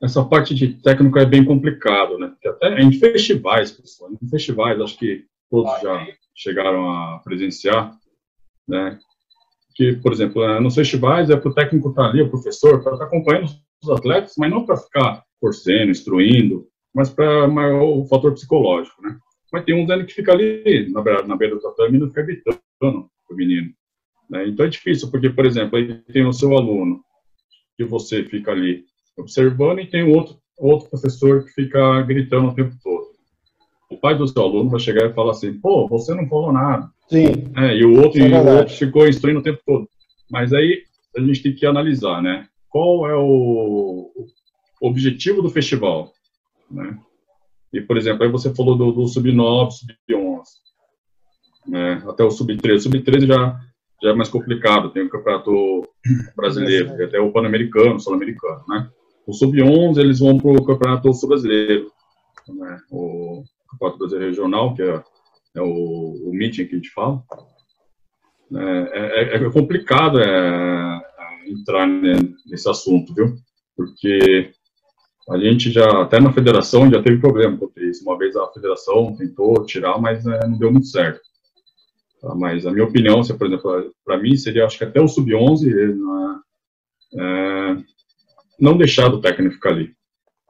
essa parte de técnico é bem complicado, né? Porque até em festivais, pessoal, em festivais, acho que todos já chegaram a presenciar, né? Que, por exemplo, é, nos festivais é para o técnico estar tá ali, o professor, para estar tá acompanhando os atletas, mas não para ficar torcendo, instruindo, mas para o fator psicológico, né? Mas tem um que fica ali na beira, na beira do tatame e não fica gritando o menino. Né? Então é difícil, porque, por exemplo, aí tem o seu aluno, que você fica ali observando, e tem outro, outro professor que fica gritando o tempo todo. O pai do seu aluno vai chegar e falar assim, pô, você não falou nada. Sim. É, e o outro, é e o outro ficou instruindo o tempo todo. Mas aí a gente tem que analisar, né? Qual é o, objetivo do festival, né? E, por exemplo, aí você falou do, do sub-9, sub-11, né? até o sub-13. Sub-13 já, já é mais complicado, tem o campeonato brasileiro, é. até o pan-americano, sul-americano, né? O sub-11, eles vão para o campeonato sul-brasileiro, né? o campeonato brasileiro regional, que é, é o, o meeting que a gente fala. É, é, é complicado é, entrar nesse assunto, viu? Porque a gente já, até na federação, já teve problema com isso. Uma vez a federação tentou tirar, mas é, não deu muito certo. Tá? Mas a minha opinião, se, por exemplo, para mim seria, acho que até o sub-11, é, é, não deixar o técnico ficar ali.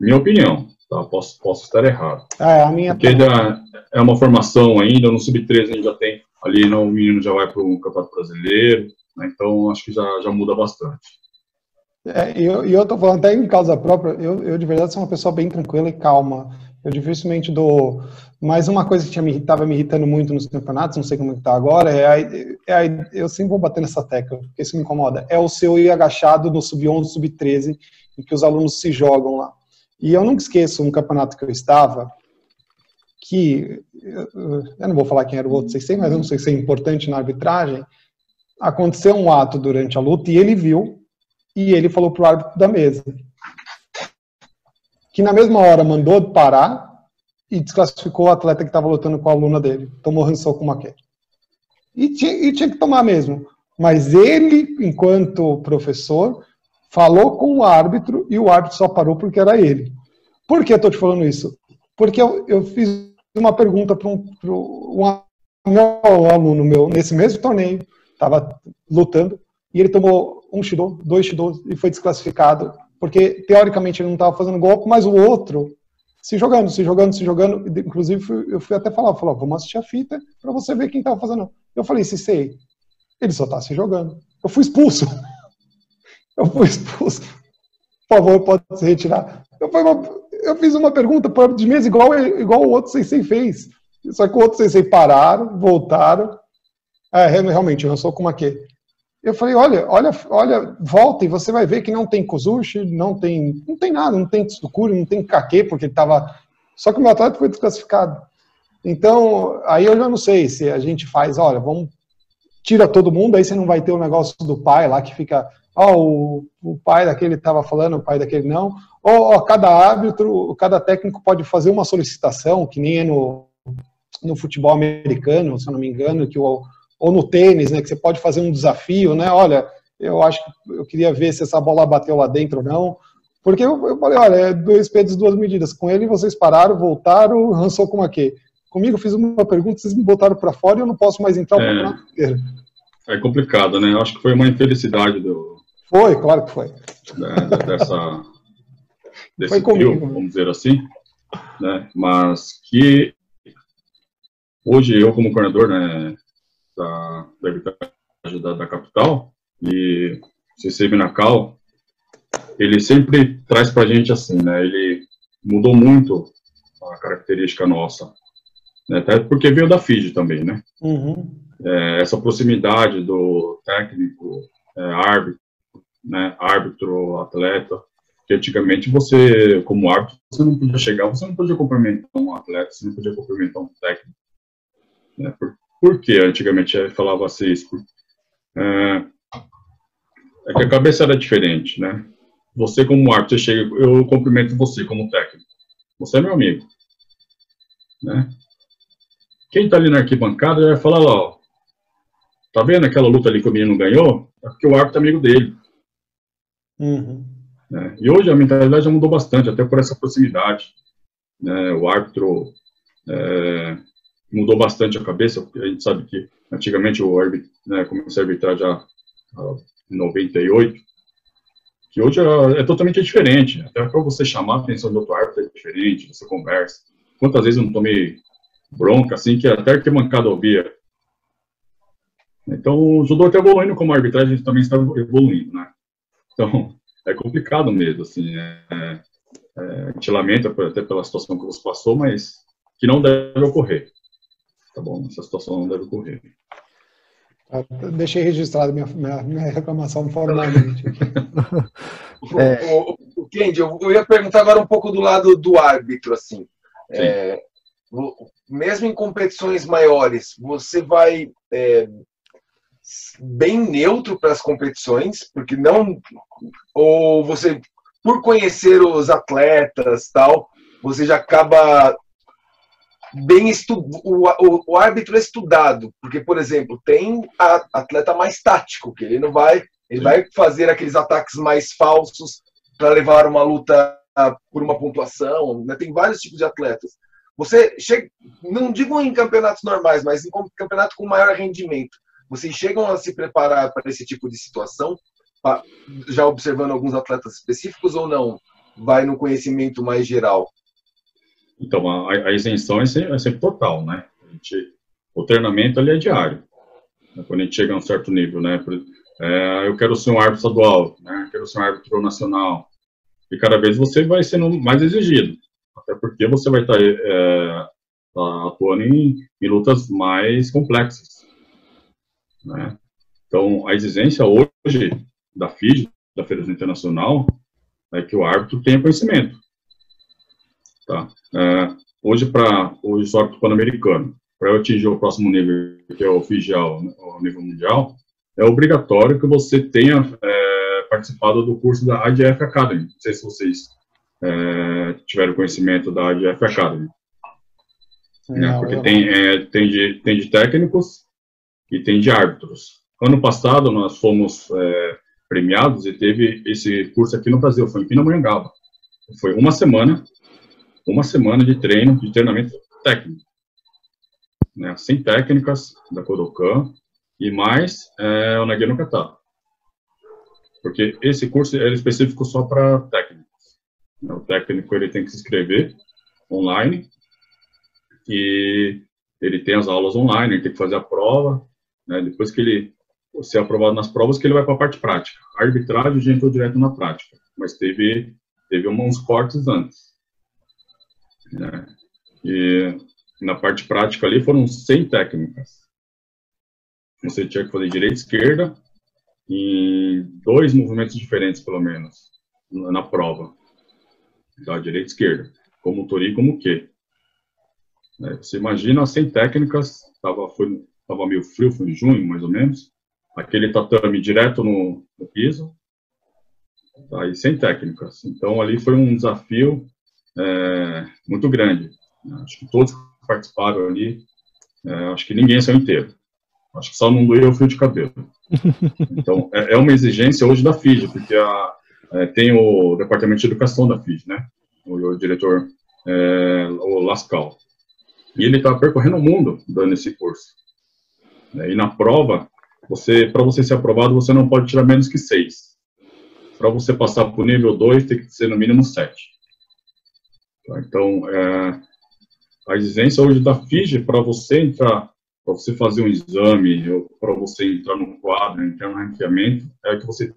Minha opinião, tá? Posso, posso estar errado. É, a minha Porque ainda é uma formação ainda, no sub-13 a gente já tem, ali não, o menino já vai para o Campeonato Brasileiro, né? então acho que já, já muda bastante. É, e eu, tô falando até em causa própria, eu, eu de verdade sou uma pessoa bem tranquila e calma. Eu dificilmente dou. Mas uma coisa que estava me, irritando muito nos campeonatos, não sei como está agora, é, a, é a, eu sempre vou bater nessa tecla, porque isso me incomoda. É o seu ir agachado no sub-11, sub-13, em que os alunos se jogam lá. E eu nunca esqueço um campeonato que eu estava, que eu não vou falar quem era o outro 600, mas eu não sei se é importante na arbitragem. Aconteceu um ato durante a luta e ele viu, e ele falou para o árbitro da mesa, que na mesma hora mandou parar e desclassificou o atleta que estava lutando com a aluna dele. Tomou rançou com uma queda. E tinha, e tinha que tomar mesmo. Mas ele, enquanto professor, falou com o árbitro e o árbitro só parou porque era ele. Por que eu estou te falando isso? Porque eu, eu fiz uma pergunta para um, um, um aluno meu nesse mesmo torneio, estava lutando, e ele tomou um Shido, dois Shido e foi desclassificado, porque teoricamente ele não estava fazendo golpe, mas o outro se jogando, se jogando, se jogando. Inclusive, eu fui até falar, falou, vamos assistir a fita para você ver quem estava fazendo. Eu falei, se sei, ele só está se jogando. Eu fui expulso. Eu fui expulso. Por favor, pode se retirar. Eu, uma, eu fiz uma pergunta de mesa igual, igual o outro sensei fez. Só que o outro sensei pararam, voltaram. É, realmente, eu sou como aquele. Eu falei, olha, olha, olha, volta e você vai ver que não tem Kozushi, não tem, não tem nada, não tem Tsukuri, não tem Kake, porque estava... Só que o meu atleta foi desclassificado. Então, aí eu já não sei se a gente faz, olha, vamos, tira todo mundo, aí você não vai ter o negócio do pai lá que fica, ó, oh, o, o pai daquele estava falando, o pai daquele não, ou oh, cada árbitro, cada técnico pode fazer uma solicitação, que nem é no, no futebol americano, se eu não me engano, que o ou no tênis, né, que você pode fazer um desafio, né? Olha, eu acho que eu queria ver se essa bola bateu lá dentro ou não. Porque eu, eu falei, olha, é dois pesos, duas medidas. Com ele vocês pararam, voltaram, rançou como aqui. Comigo eu fiz uma pergunta, vocês me botaram para fora e eu não posso mais entrar é, campeonato inteiro. É complicado, né? Eu acho que foi uma infelicidade do. Foi, claro que foi. Né, dessa, desse foi comigo, trio, vamos dizer assim. Né? Mas que hoje eu, como coordenador, né, da, da arbitragem da, da, capital, e CC Binacal, ele sempre traz para a gente assim, né, ele mudou muito a característica nossa, né, até porque veio da FID também, né, uhum. é, essa proximidade do técnico, é, árbitro, né, árbitro, atleta, que antigamente você, como árbitro, você não podia chegar, você não podia cumprimentar um atleta, você não podia cumprimentar um técnico, né, por que antigamente falava assim? É, é que a cabeça era diferente, né? Você como árbitro, você chega, eu cumprimento você como técnico. Você é meu amigo, né? Quem tá ali na arquibancada vai falar lá, ó, tá vendo aquela luta ali que o menino ganhou? É porque o árbitro é amigo dele. Uhum. Né? E hoje a mentalidade já mudou bastante, até por essa proximidade. Né? O árbitro é, mudou bastante a cabeça, porque a gente sabe que antigamente o né, começou a arbitrar já em 98, que hoje é, é totalmente diferente. Até para você chamar a atenção do outro árbitro é diferente, você conversa. Quantas vezes eu não tomei bronca, assim, que até que mancada ouvia. Então, o judô está evoluindo como a arbitragem também está evoluindo, né? Então, é complicado mesmo, assim. É, é, a gente lamenta até pela situação que você passou, mas que não deve ocorrer tá bom? Essa situação não deve ocorrer. Ah, deixei registrado minha, minha, minha reclamação formalmente. é. o, o, Entende? Eu, eu, ia perguntar agora um pouco do lado do árbitro, assim. É, mesmo em competições maiores, você vai é, bem neutro para as competições, porque não. Ou você, por conhecer os atletas tal, você já acaba bem estu... o, o, o, árbitro é estudado, porque, por exemplo, tem atleta mais tático, que ele não vai. Ele Sim. vai fazer aqueles ataques mais falsos para levar uma luta por uma pontuação. Né? Tem vários tipos de atletas. Você chega, não digo em campeonatos normais, mas em campeonato com maior rendimento. Vocês chegam a se preparar para esse tipo de situação, já observando alguns atletas específicos ou não? Vai no conhecimento mais geral? Então, a, a isenção é sempre, é sempre, total, né? Gente, o treinamento ali é diário. Quando a gente chega a um certo nível, né? É, eu quero ser um árbitro estadual, né? Quero ser um árbitro nacional. E cada vez você vai sendo mais exigido. Até porque você vai estar é, tá atuando em, em, lutas mais complexas. Né? Então, a exigência hoje da FID, da Federação Internacional, é que o árbitro tenha conhecimento. Tá? É, hoje, para o árbitro pan-americano, para eu atingir o próximo nível, que é o FIGEAL, o nível mundial, é obrigatório que você tenha é, participado do curso da IDF Academy. Não sei se vocês é, tiveram conhecimento da IDF Academy. né? Porque tem, é, tem, de, tem de técnicos e tem de árbitros. Ano passado, nós fomos é, premiados e teve esse curso aqui no Brasil, foi em Pindamonhangaba. Foi uma semana, uma semana de treino, de treinamento técnico. Né? Sem técnicas da Kodokan e mais é, o Nagui no Kata. Porque esse curso é específico só para técnicos. O técnico ele tem que se inscrever online e ele tem as aulas online, ele tem que fazer a prova, né? Depois que ele ser aprovado nas provas, que ele vai para a parte prática. A arbitragem já entrou direto na prática, mas teve teve uns cortes antes. Né? E na parte prática ali foram 100 técnicas. Você tinha que fazer direita e esquerda em dois movimentos diferentes, pelo menos, na prova. Da direita e esquerda. Como Tori e como Q. Né? Você imagina 100 técnicas, tava, foi, tava meio frio, foi em junho, mais ou menos. Aquele tatame direto no, no piso. E sem técnicas. Então, ali foi um desafio é, muito grande. Acho que todos participaram ali, é, acho que ninguém saiu inteiro. Acho que só não doeu o fio de cabelo. Então, é, é uma exigência hoje da FID, porque a, é, tem o Departamento de Educação da FID, né? O, o diretor, é, o Lascal. E ele está percorrendo o mundo dando esse curso. É, e na prova, você, para você ser aprovado, você não pode tirar menos que seis. Para você passar para o nível 2, tem que ser no mínimo sete. Tá? Então, é, a exigência hoje da FIG para você entrar, para você fazer um exame, para você entrar no quadro, entrar no ranqueamento, é que você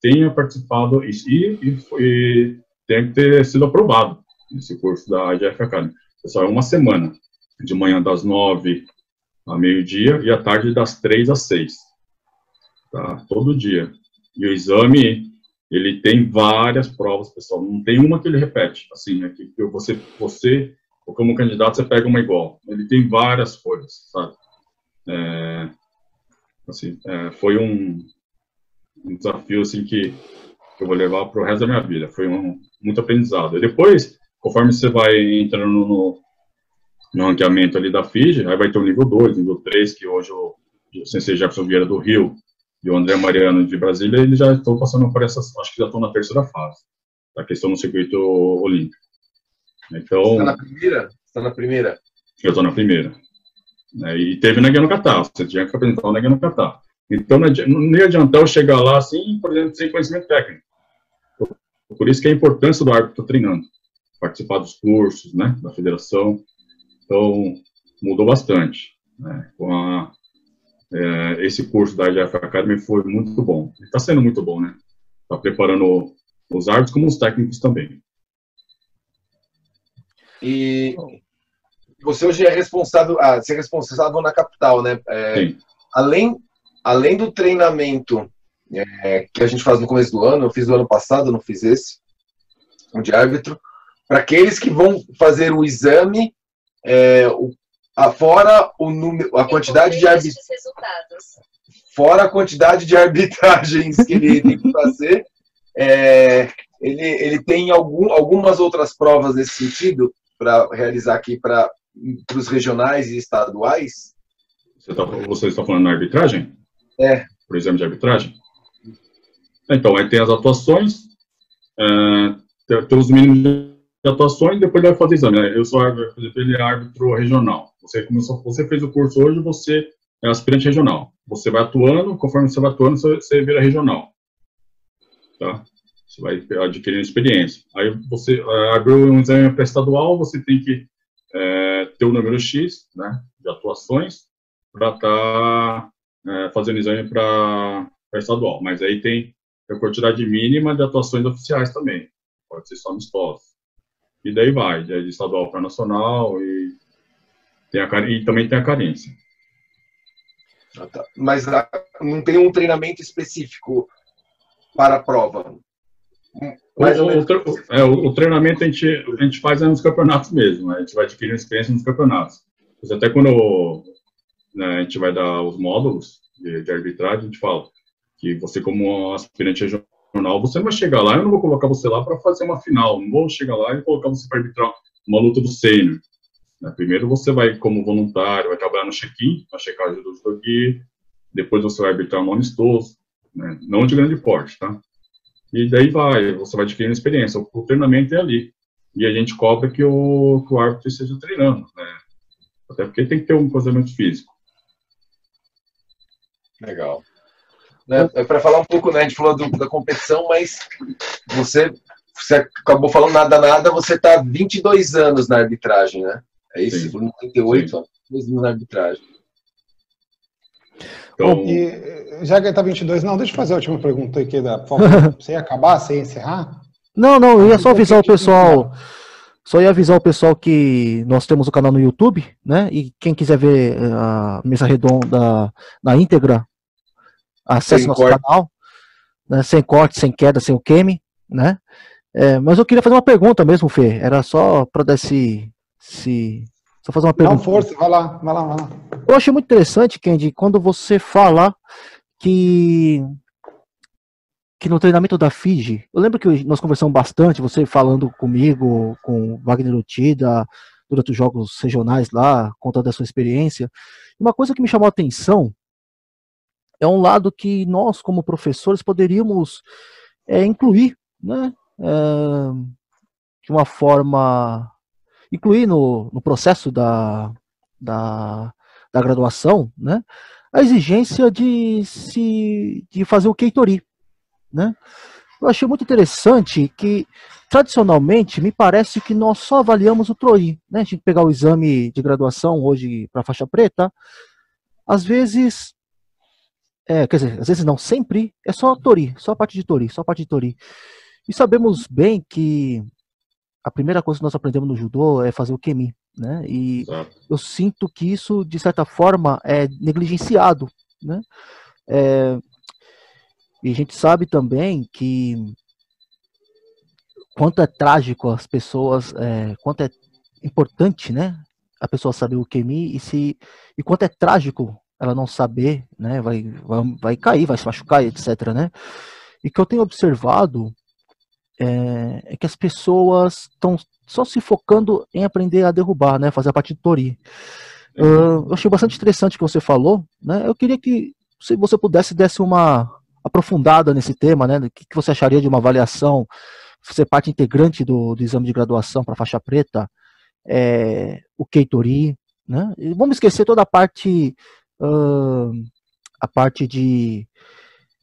tenha participado e, e, e tem que ter sido aprovado nesse curso da IGF Academy. Pessoal, é uma semana, de manhã das nove a meio-dia e à tarde das três às seis. Tá? Todo dia. E o exame ele tem várias provas, pessoal. Não tem uma que ele repete. Assim, é que você, você, como candidato, você pega uma igual. Ele tem várias folhas, sabe? É, assim, é, foi um, um, desafio assim que, que eu vou levar para o resto da minha vida. Foi um, muito aprendizado. E depois, conforme você vai entrando no, no ranqueamento ali da FIG, aí vai ter o nível 2, nível 3, que hoje o, o Sensei Jefferson Vieira do Rio e o André Mariano de Brasília, eles já estão passando por essas, acho que já estão na terceira fase, da questão no circuito olímpico. Então, Você está na primeira? Está na primeira? Eu estou na primeira. É, e teve na no Catar, você tinha que apresentar o no Catar. Então, não ia adiantar eu chegar lá assim, por exemplo, sem conhecimento técnico. Por isso que é a importância do árbitro treinando, participar dos cursos, né, da federação. Então, mudou bastante. Né, com a é, esse curso da IGF Academy foi muito bom. Está sendo muito bom, né? Está preparando os árbitros como os técnicos também. E você hoje é responsável, ah, você é responsável na capital, né? É. Além, além do treinamento é, que a gente faz no começo do ano, eu fiz do ano passado, não fiz esse. de árbitro, para aqueles que vão fazer o exame, é, o, fora o número, a quantidade de. Fora a quantidade de arbitragens que ele tem que fazer, é, ele, ele tem algum, algumas outras provas nesse sentido para realizar aqui para os regionais e estaduais. Você, tá, você está falando na arbitragem? É. Por exame de arbitragem? Então, aí tem as atuações, é, tem, tem os mínimos de atuações, depois ele vai fazer exame. Né? Eu sou árbitro, ele é árbitro regional. Você começou, você fez o curso hoje, você é aspirante regional. Você vai atuando, conforme você vai atuando, você vira regional. Tá? Você vai adquirindo experiência. Aí você é, abriu um exame pré-estadual, você tem que é, ter o um número X né, de atuações para estar tá, é, fazendo exame para estadual. Mas aí tem a quantidade mínima de atuações oficiais também. Pode ser só amistosos e daí vai, de estadual para nacional e, tem a, e também tem a carência. Ah, tá. Mas não tem um treinamento específico para a prova? Mais o, o, é, o, treinamento a gente, a gente faz nos campeonatos mesmo, né? a gente vai adquirindo experiência nos campeonatos. Mas até quando né, a gente vai dar os módulos de, de arbitragem, a gente fala que você, como aspirante jornal, você não vai chegar lá, eu não vou colocar você lá para fazer uma final, não vou chegar lá e colocar você para arbitrar uma luta do sênior. Né? Primeiro você vai como voluntário, vai trabalhar no check-in, na checagem do jogo, depois você vai arbitrar um amistoso, né? não de grande porte, tá? E daí vai, você vai adquirindo experiência, o, treinamento é ali. E a gente cobra que o, que o árbitro esteja treinando, né? Até porque tem que ter um posicionamento físico. Legal. Né? É para falar um pouco, né? A gente falou do, da competição, mas você, você acabou falando nada, nada, você está 22 anos na arbitragem, né? É isso? Sim. 98 anos na arbitragem. Então... E, já que ele está 22, não, deixa eu fazer a última pergunta aqui. Da, você ia acabar, você ia encerrar? Não, não, eu ia só avisar o pessoal. Só ia avisar o pessoal que nós temos o canal no YouTube, né? E quem quiser ver eh, a mesa redonda na íntegra, acesse sem nosso corte. canal, né, sem corte, sem queda, sem o queime, né? É, mas eu queria fazer uma pergunta mesmo, Fê. Era só para dar esse, esse, Só fazer uma pergunta. Não, força, vai lá, vai lá, vai lá. Eu achei muito interessante, Kendi, quando você fala que que no treinamento da Fiji, eu lembro que nós conversamos bastante, você falando comigo, com Wagner Utida, durante os jogos regionais lá, contando a sua experiência. Uma coisa que me chamou a atenção é um lado que nós, como professores, poderíamos é, incluir, né? É, de uma forma. Incluir no, no processo da, da, da graduação, né? A exigência de se de fazer o Keitori, né? Eu achei muito interessante que, tradicionalmente, me parece que nós só avaliamos o TROI, né? A gente pegar o exame de graduação hoje para faixa preta, às vezes é, quer dizer, às vezes não, sempre é só Tori, só a parte de Tori, só a parte de Tori. E sabemos bem que a primeira coisa que nós aprendemos no judô é fazer o kemi, né? E Exato. eu sinto que isso, de certa forma, é negligenciado, né? É, e a gente sabe também que quanto é trágico as pessoas, é, quanto é importante, né? A pessoa saber o kemi e se e quanto é trágico ela não saber, né, vai, vai, vai cair, vai se machucar, etc, né? E que eu tenho observado é, é que as pessoas estão só se focando em aprender a derrubar, né, fazer a parte de tori. Uh, eu achei bastante interessante o que você falou, né? Eu queria que se você pudesse desse uma aprofundada nesse tema, né? O que, que você acharia de uma avaliação, ser parte integrante do, do exame de graduação para faixa preta, é, o Keitori, né? E vamos esquecer toda a parte uh, a parte de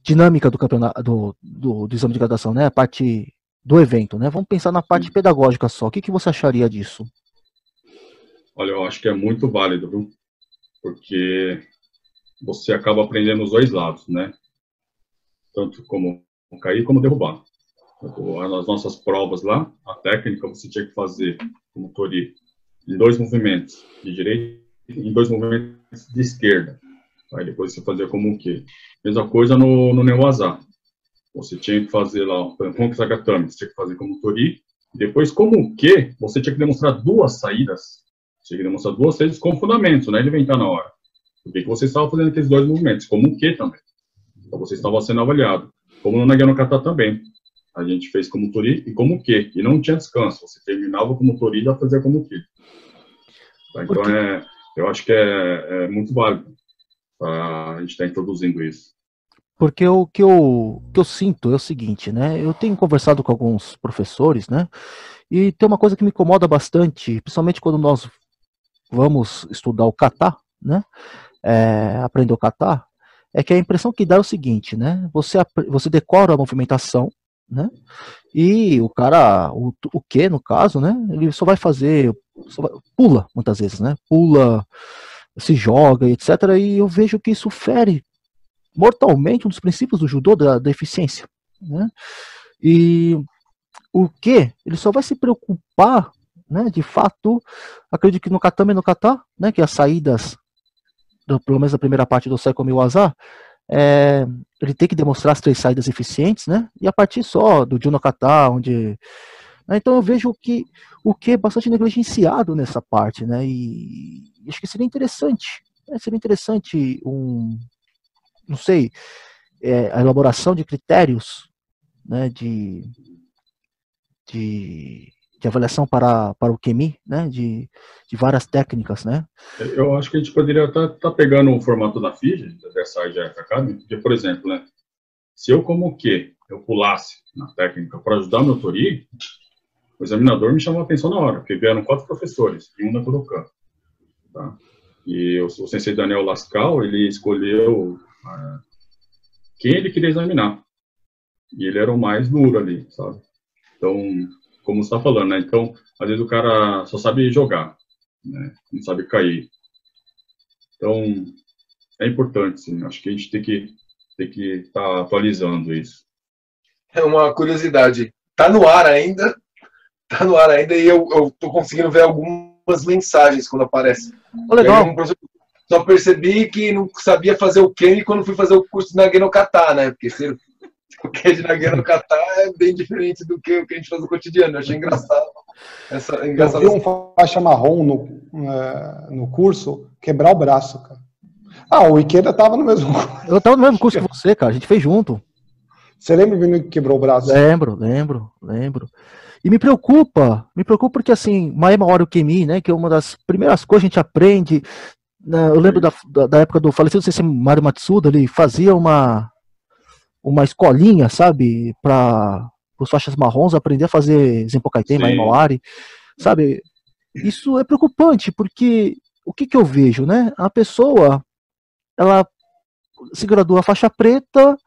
dinâmica do campeonato do, do, do, exame de graduação, né? A parte do evento, né? Vamos pensar na parte pedagógica só. O que, que você acharia disso? Olha, eu acho que é muito válido, viu? Porque você acaba aprendendo os dois lados, né? Tanto como cair como derrubar. Nas nossas provas lá, a técnica você tinha que fazer, como Tori, em dois movimentos, de direita em dois movimentos de esquerda. Aí depois você fazia como o quê? Mesma coisa no, no Neuazá. Você tinha que fazer lá, o Sagatami, você tinha que fazer como Tori, Depois, como que você tinha que demonstrar duas saídas, tinha que demonstrar duas saídas com fundamentos, não é inventar na hora. Por que você estava fazendo aqueles dois movimentos? Como o que também. Então, você estava sendo avaliado. Como no Nagano Kata também. A gente fez como tori e como que. E não tinha descanso. Você terminava como tori e ia fazer como que. Tá? Então, é, eu acho que é, é muito válido a gente estar tá introduzindo isso. Porque o que eu, que eu sinto é o seguinte, né? Eu tenho conversado com alguns professores, né? E tem uma coisa que me incomoda bastante, principalmente quando nós vamos estudar o kata, né? É, aprender o kata, é que a impressão que dá é o seguinte, né? Você, você decora a movimentação, né? E o cara, o, o que no caso, né? Ele só vai fazer, só vai, pula muitas vezes, né? Pula, se joga, etc. E eu vejo que isso fere mortalmente um dos princípios do judô da, da eficiência. Né? E o que? Ele só vai se preocupar, né, de fato, acredito que no katame e no kata, né, que as saídas, do, pelo menos a primeira parte do Seiko Miwaza, é, ele tem que demonstrar as três saídas eficientes, né, e a partir só do Juno Kata, onde... Né, então eu vejo que o que é bastante negligenciado nessa parte, né, e acho que seria interessante, né, seria interessante um, não sei, é, a elaboração de critérios né, de, de, de, avaliação para, para o QMI, né, de, de várias técnicas, né? Eu acho que a gente poderia estar tá, tá pegando o formato da FIG, dessa IGF Academy, porque, por exemplo, né, se eu como que eu pulasse na técnica para ajudar o meu Tori, o examinador me chamou a atenção na hora, porque vieram quatro professores e um da Kurokan. Tá? E o, o sensei Daniel Lascal, ele escolheu quem ele queria examinar. E ele era o mais duro ali, sabe? Então, como você está falando, né? Então, às vezes o cara só sabe jogar, né? Não sabe cair. Então, é importante, sim. Acho que a gente tem que tem que estar tá atualizando isso. É uma curiosidade. Tá no ar ainda, tá no ar ainda e eu, eu tô conseguindo ver algumas mensagens quando aparece. Oh, legal. Um só percebi que não sabia fazer o Kenny quando fui fazer o curso na Genokata, né? Porque se o na Genokata é bem diferente do que o que a gente faz no cotidiano. Eu achei engraçado. Essa, engraçado eu vi um faixa marrom no, uh, no curso quebrar o braço, cara. Ah, o Ikeda tava no mesmo Eu tava no mesmo curso que você, cara. A gente fez junto. Você lembra o que quebrou o braço? Lembro, lembro, lembro. E me preocupa, me preocupa porque assim, Maema Oro Kemi, né, que é uma das primeiras coisas que a gente aprende, eu lembro da, da, época do falecido CC Mário Matsuda, ele fazia uma, uma escolinha, sabe, para os faixas marrons aprender a fazer Zenpokaiten, Maimawari, sabe? Isso é preocupante, porque o que, que eu vejo, né? A pessoa, ela se gradua faixa preta,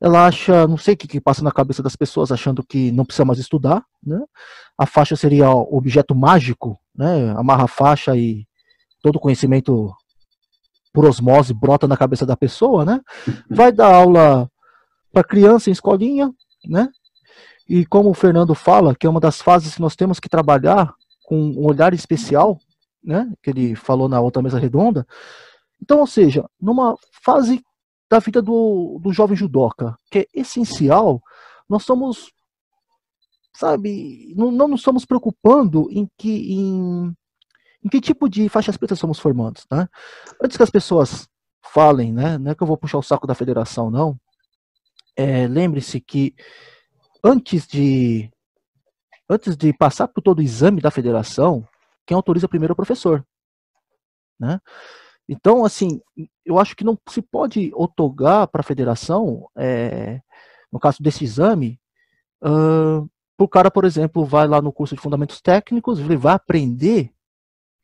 ela acha, não sei o que, que passa na cabeça das pessoas, achando que não precisa mais estudar, né? A faixa seria o objeto mágico, né? Amarra a faixa e todo conhecimento por osmose brota na cabeça da pessoa, né? Vai dar aula para criança em escolinha, né? E como o Fernando fala, que é uma das fases que nós temos que trabalhar com um olhar especial, né? Que ele falou na outra mesa redonda. Então, ou seja, numa fase da vida do, do jovem judoca, que é essencial, nós somos, sabe, não, não nos estamos preocupando em que em em que tipo de faixas pretas somos formados, né? Antes que as pessoas falem, né, não é que eu vou puxar o saco da federação, não. É, Lembre-se que antes de antes de passar por todo o exame da federação, quem autoriza primeiro é o professor, né? Então, assim, eu acho que não se pode otorgar para a federação, é, no caso desse exame, uh, o cara, por exemplo, vai lá no curso de fundamentos técnicos, ele vai aprender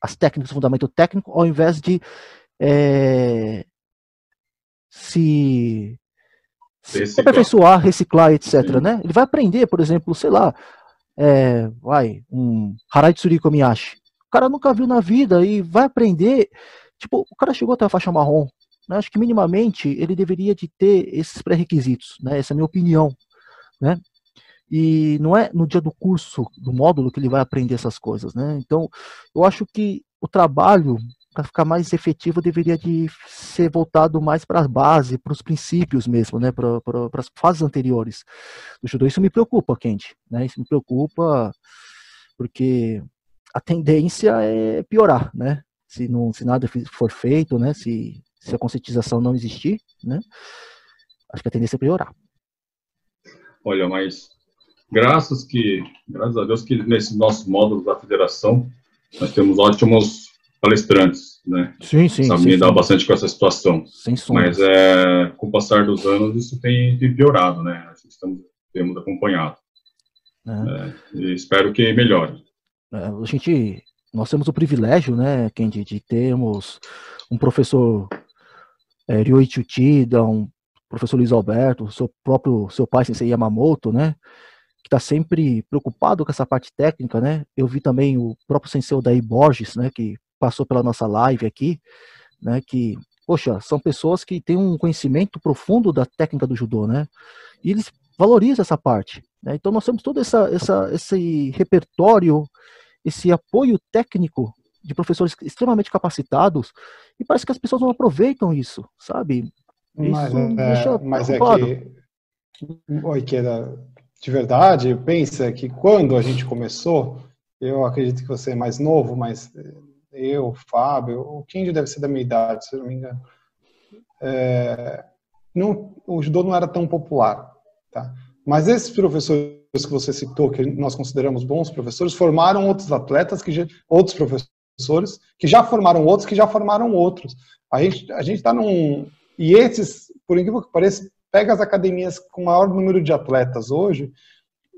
as técnicas, o fundamento técnico, ao invés de é, se, se aperfeiçoar, reciclar, etc. Né? Ele vai aprender, por exemplo, sei lá, é, vai, um Harai Tsuriko Miyashi. O cara nunca viu na vida e vai aprender. Tipo, o cara chegou até a faixa marrom. Né? Acho que minimamente ele deveria de ter esses pré-requisitos. Né? Essa é a minha opinião. Né? E não é no dia do curso, do módulo, que ele vai aprender essas coisas, né? Então, eu acho que o trabalho para ficar mais efetivo, deveria de ser voltado mais para a base, para os princípios mesmo, né, para as fases anteriores do judô. Isso me preocupa, Kendi, né? Isso me preocupa porque a tendência é piorar, né? Se não, se nada for feito, né? Se, se a conscientização não existir, né? Acho que a tendência é piorar. Olha, mas graças que, graças a Deus que nesse nosso módulo da federação nós temos ótimos palestrantes, né? Sim, sim. Sabe lidar bastante com essa situação. Sem Mas é, com o passar dos anos isso tem, tem piorado, né? Estamos, temos acompanhado. É. É, espero que melhore. É, a gente, nós temos o privilégio, né, Kendi, de termos um professor é, Ryoichi Uchida, um professor Luiz Alberto, seu próprio seu pai, Sensei Yamamoto, né, que está sempre preocupado com essa parte técnica, né? Eu vi também o próprio Sensei Odaí Borges, né, que passou pela nossa live aqui, né, que, poxa, são pessoas que têm um conhecimento profundo da técnica do judô, né? E eles valorizam essa parte, né? Então nós temos todo essa, essa, esse repertório, esse apoio técnico de professores extremamente capacitados e parece que as pessoas não aproveitam isso, sabe? Isso mas, é, mas é que, oi, que era de verdade, pensa que quando a gente começou, eu acredito que você é mais novo, mas eu, Fábio, o Kendi deve ser da minha idade, se não me engano. É, não, o judô não era tão popular, tá? Mas esses professores que você citou, que nós consideramos bons professores, formaram outros atletas, que outros professores, que já formaram outros, que já formaram outros. A gente a está num e esses, por incrível que pareça, pega as academias com maior número de atletas hoje.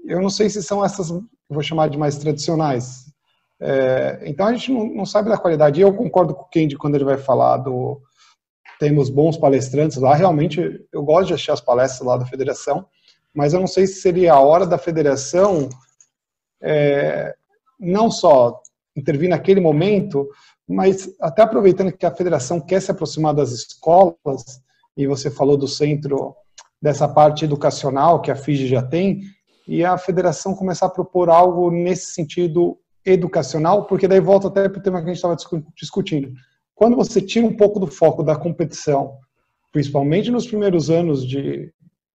Eu não sei se são essas, vou chamar de mais tradicionais, é, então a gente não, não, sabe da qualidade. Eu concordo com o Kendi quando ele vai falar do. Temos bons palestrantes lá. Realmente, eu gosto de achar as palestras lá da federação, mas eu não sei se seria a hora da federação é, não só intervir naquele momento, mas até aproveitando que a federação quer se aproximar das escolas, e você falou do centro, dessa parte educacional que a FIG já tem, e a federação começar a propor algo nesse sentido educacional, porque daí volta até para o tema que a gente estava discutindo. Quando você tira um pouco do foco da competição, principalmente nos primeiros anos de,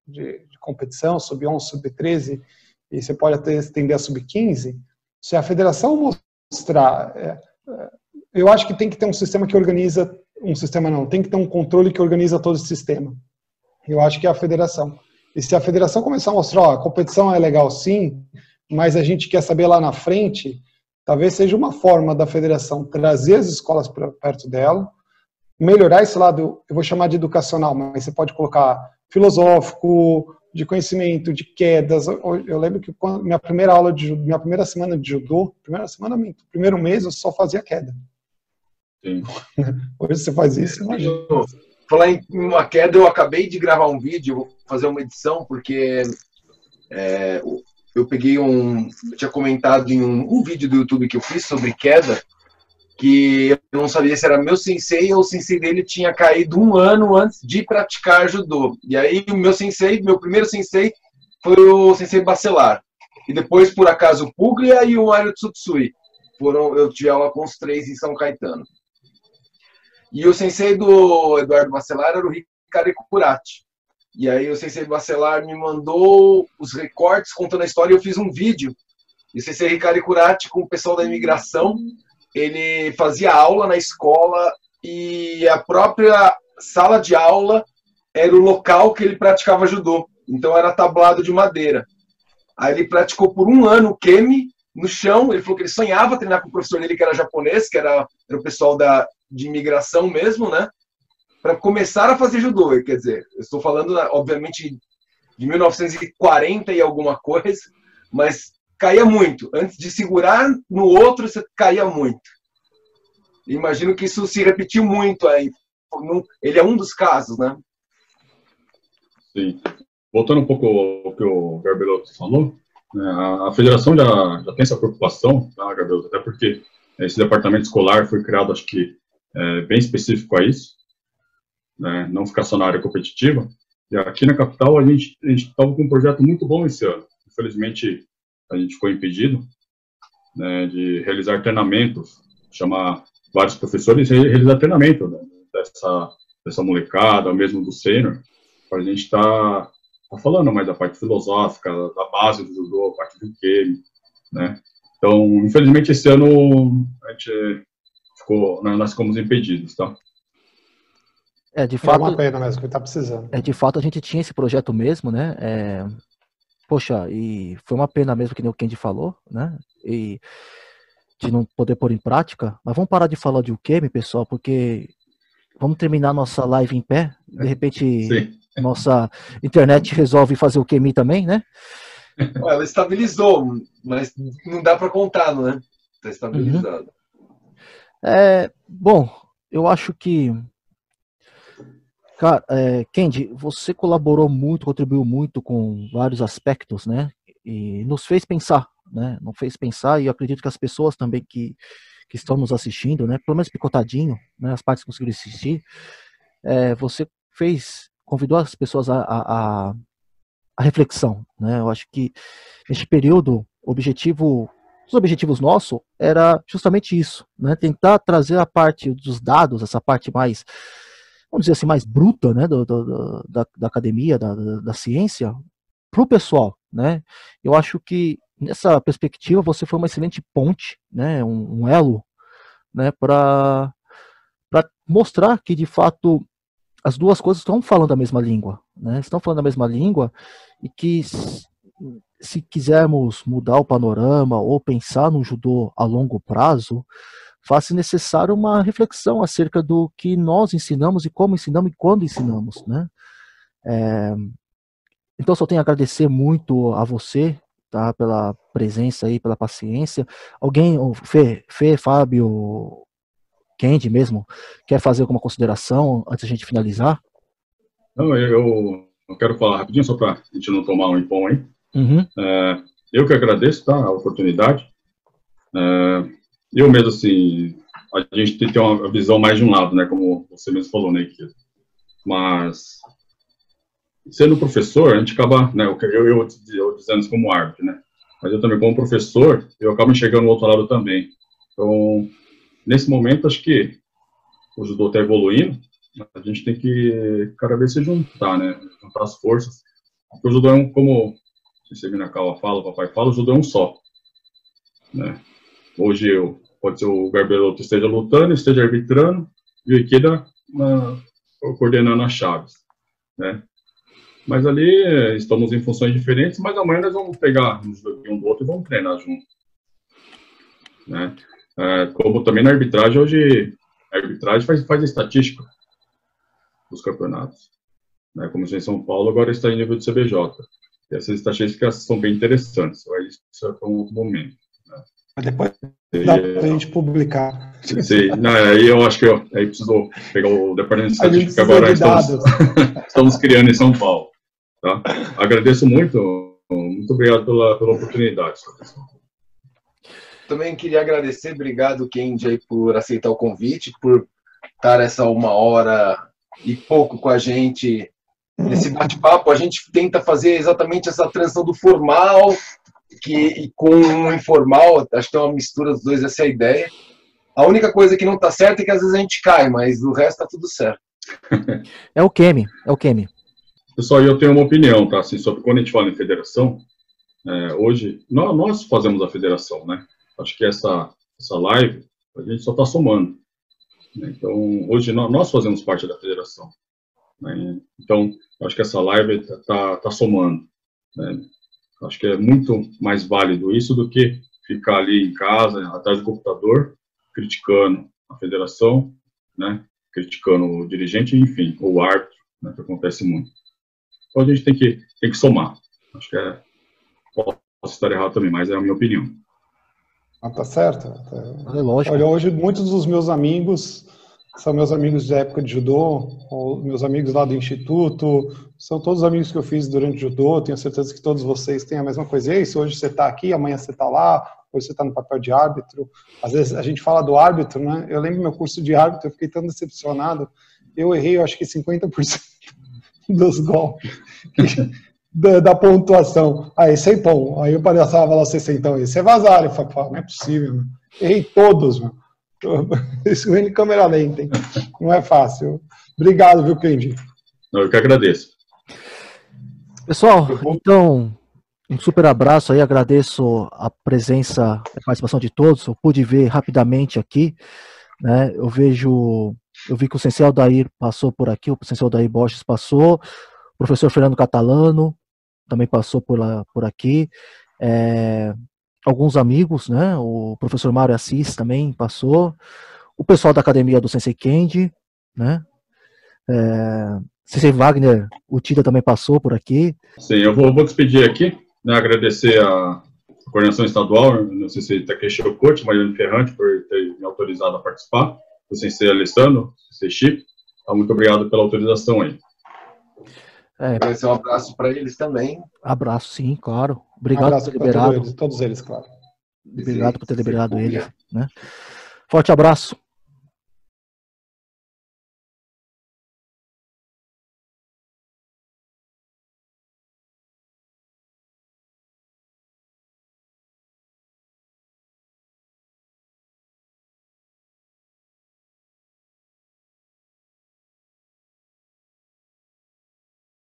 de, de competição, sub-11, sub-13, e você pode até estender a sub-15, se a federação mostrar... É, é, eu acho que tem que ter um sistema que organiza... Um sistema não, tem que ter um controle que organiza todo esse sistema. Eu acho que é a federação. E se a federação começar a mostrar, ó, a competição é legal sim, mas a gente quer saber lá na frente Talvez seja uma forma da federação trazer as escolas perto dela, melhorar esse lado, eu vou chamar de educacional, mas você pode colocar filosófico, de conhecimento, de quedas. Eu lembro que quando, minha primeira aula de minha primeira semana de judô, primeira semana, primeiro mês eu só fazia queda. Sim. Hoje você faz isso, imagina. Falar em uma queda, eu acabei de gravar um vídeo, vou fazer uma edição, porque é, eu peguei um. Eu tinha comentado em um, um, vídeo do YouTube que eu fiz sobre queda, que eu não sabia se era meu sensei ou o sensei dele tinha caído um ano antes de praticar judô. E aí o meu sensei, meu primeiro sensei, foi o sensei Bacelar. E depois, por acaso, o Puglia e o Mario Tsutsui. Foram, eu tive aula com os três em São Caetano. E o sensei do Eduardo Bacelar era o Ricardo Curati. E aí o Sensei Bacelar me mandou os recortes contando a história e eu fiz um vídeo. E o Sensei Ricardo Curati, com o pessoal da imigração, ele fazia aula na escola e a própria sala de aula era o local que ele praticava judô. Então era tablado de madeira. Aí ele praticou por um ano o kemi no chão. Ele falou que ele sonhava treinar com o professor dele, que era japonês, que era, era o pessoal da, de imigração mesmo, né? para começar a fazer judô. Quer dizer, eu estou falando, obviamente, de 1940 e alguma coisa, mas caía muito. Antes de segurar no outro, você caía muito. Imagino que isso se repetiu muito aí. Ele é um dos casos, né? Sim. Voltando um pouco ao que o Garbelotto falou, né, a federação já, já tem essa preocupação, tá? Até porque esse departamento escolar foi criado, acho que, é, bem específico a isso né, não ficar só na área competitiva. E aqui na capital a gente estava com um projeto muito bom esse ano. Infelizmente a gente ficou impedido né, de realizar treinamentos, chama vários professores realizar treinamento né, dessa, dessa molecada, mesmo do sênior, para a gente estar tá, tá falando mais da parte filosófica, da base do judô, a parte do que, né? Então, infelizmente, esse ano a gente ficou, nós ficamos impedidos, tá? É, de fato. É uma pena mesmo, que está precisando. É, de fato, a gente tinha esse projeto mesmo, né? É, poxa, e foi uma pena mesmo que nem o Kendi falou, né? E de não poder pôr em prática. Mas vamos parar de falar de Ukemi, pessoal, porque vamos terminar nossa live em pé. De repente, Sim. nossa internet resolve fazer o Ukemi também, né? Ela estabilizou, mas não dá para contar, né? Está estabilizado. Uhum. É, bom, eu acho que Cara, é, Kendi, você colaborou muito, contribuiu muito com vários aspectos, né? E nos fez pensar, né? Nos fez pensar e acredito que as pessoas também que, que estão nos assistindo, né? Pelo menos picotadinho, né? As partes que conseguiram assistir, é, você fez, convidou as pessoas a, a, a, reflexão, né? Eu acho que neste período, objetivo, os objetivos nossos era justamente isso, né? Tentar trazer a parte dos dados, essa parte mais vamos dizer assim, mais bruta, né, do, do, da, da, academia, da, da ciência, para o pessoal, né? Eu acho que nessa perspectiva você foi uma excelente ponte, né, um, um elo, né, para para mostrar que de fato as duas coisas estão falando a mesma língua, né? Estão falando a mesma língua e que se quisermos mudar o panorama ou pensar no judô a longo prazo, faz-se necessário uma reflexão acerca do que nós ensinamos e como ensinamos e quando ensinamos, né? É, então só tenho a agradecer muito a você, tá, pela presença aí, pela paciência. Alguém, o Fê, Fê, Fábio, Kendi mesmo, quer fazer alguma consideração antes da gente finalizar? Não, eu, eu quero falar rapidinho só para a gente não tomar um impom aí. Uhum. É, eu que agradeço, tá, a oportunidade. É, eu mesmo, assim, a gente tem que ter uma visão mais de um lado, né, como você mesmo falou, né, que, mas sendo professor, a gente acaba, né, eu, eu, eu, dizendo isso como árbitro, né, mas eu também como professor, eu acabo enxergando o outro lado também. Então, nesse momento, acho que o judô está evoluindo, a gente tem que cada vez se juntar, né, juntar as forças, porque o judô é um, como a Minakawa fala, o papai fala, o judô é um só, né, Hoje eu, pode ser o Garbeloto esteja lutando, esteja arbitrando, e o Ikeda coordenando as chaves, né? Mas ali eh, estamos em funções diferentes, mas amanhã nós vamos pegar um do outro e vamos treinar junto. Né? É, como também na arbitragem, hoje a arbitragem faz, faz estatística dos campeonatos. Né? Como em São Paulo, agora está em nível de CBJ. E essas estatísticas são bem interessantes, mas isso é para um outro momento. Depois dá pra gente publicar. Sim, não, aí eu acho que eu, aí preciso pegar o departamento de estatística agora. Estamos, estamos criando em São Paulo. Tá? Agradeço muito, muito obrigado pela, pela oportunidade. Também queria agradecer, obrigado, Kendi, por aceitar o convite, por estar essa uma hora e pouco com a gente nesse bate-papo. A gente tenta fazer exatamente essa transição do formal que com o informal, acho que é uma mistura dos dois, essa é a ideia. A única coisa que não está certa é que às vezes a gente cai, mas o resto está tudo certo. É o Kemi, é o Kemi. Pessoal, eu tenho uma opinião, tá? Assim, sobre quando a gente fala em federação, é, hoje, nós, nós, fazemos a federação, né? Acho que essa, essa live, a gente só está somando. Né? Então, hoje nós, nós, fazemos parte da federação. Né? Então, acho que essa live está tá somando. Né? Acho que é muito mais válido isso do que ficar ali em casa, atrás do computador, criticando a federação, né, criticando o dirigente, enfim, ou o árbitro, né, que acontece muito. Então a gente tem que, tem que somar. Acho que é, posso estar errado também, mas é a minha opinião. Ah, tá certo. É lógico. Olha, hoje muitos dos meus amigos são meus amigos da época de judô, meus amigos lá do instituto, são todos amigos que eu fiz durante o judô, tenho certeza que todos vocês têm a mesma coisa. E é isso, hoje você está aqui, amanhã você está lá, hoje você está no papel de árbitro. Às vezes a gente fala do árbitro, né? Eu lembro meu curso de árbitro, eu fiquei tão decepcionado. Eu errei, eu acho que 50% dos golpes da, da, pontuação. Aí, sem pão. Aí eu passava lá 60, esse é vazar. Eu falei, não é possível, meu. Errei todos, meu. Isso em câmera lenta, hein? Não é fácil. Obrigado, viu, Kendi? Eu que agradeço. Pessoal, então, um super abraço aí, agradeço a presença, a participação de todos. Eu pude ver rapidamente aqui, né? Eu vejo, eu vi que o Sensei Aldair passou por aqui, o Sensei Aldair Borges passou, o professor Fernando Catalano também passou por, lá, por aqui. É, alguns amigos, né? O professor Mário Assis também passou. O pessoal da academia do Sensei Kendi, né? É, Sensei Wagner, o Tida também passou por aqui. Sim, eu vou, vou despedir aqui, né, agradecer a coordenação estadual, não sei se Takeshi Okuchi, Mariano Ferrante, por ter me autorizado a participar, o Sensei Alessandro, o Sensei Chip, então, muito obrigado pela autorização aí. É, Agradecer um abraço para eles também. Abraço, sim, claro. Obrigado um por ter liberado. Todos eles, todos eles, claro. Obrigado por ter liberado eles. Né? Forte abraço.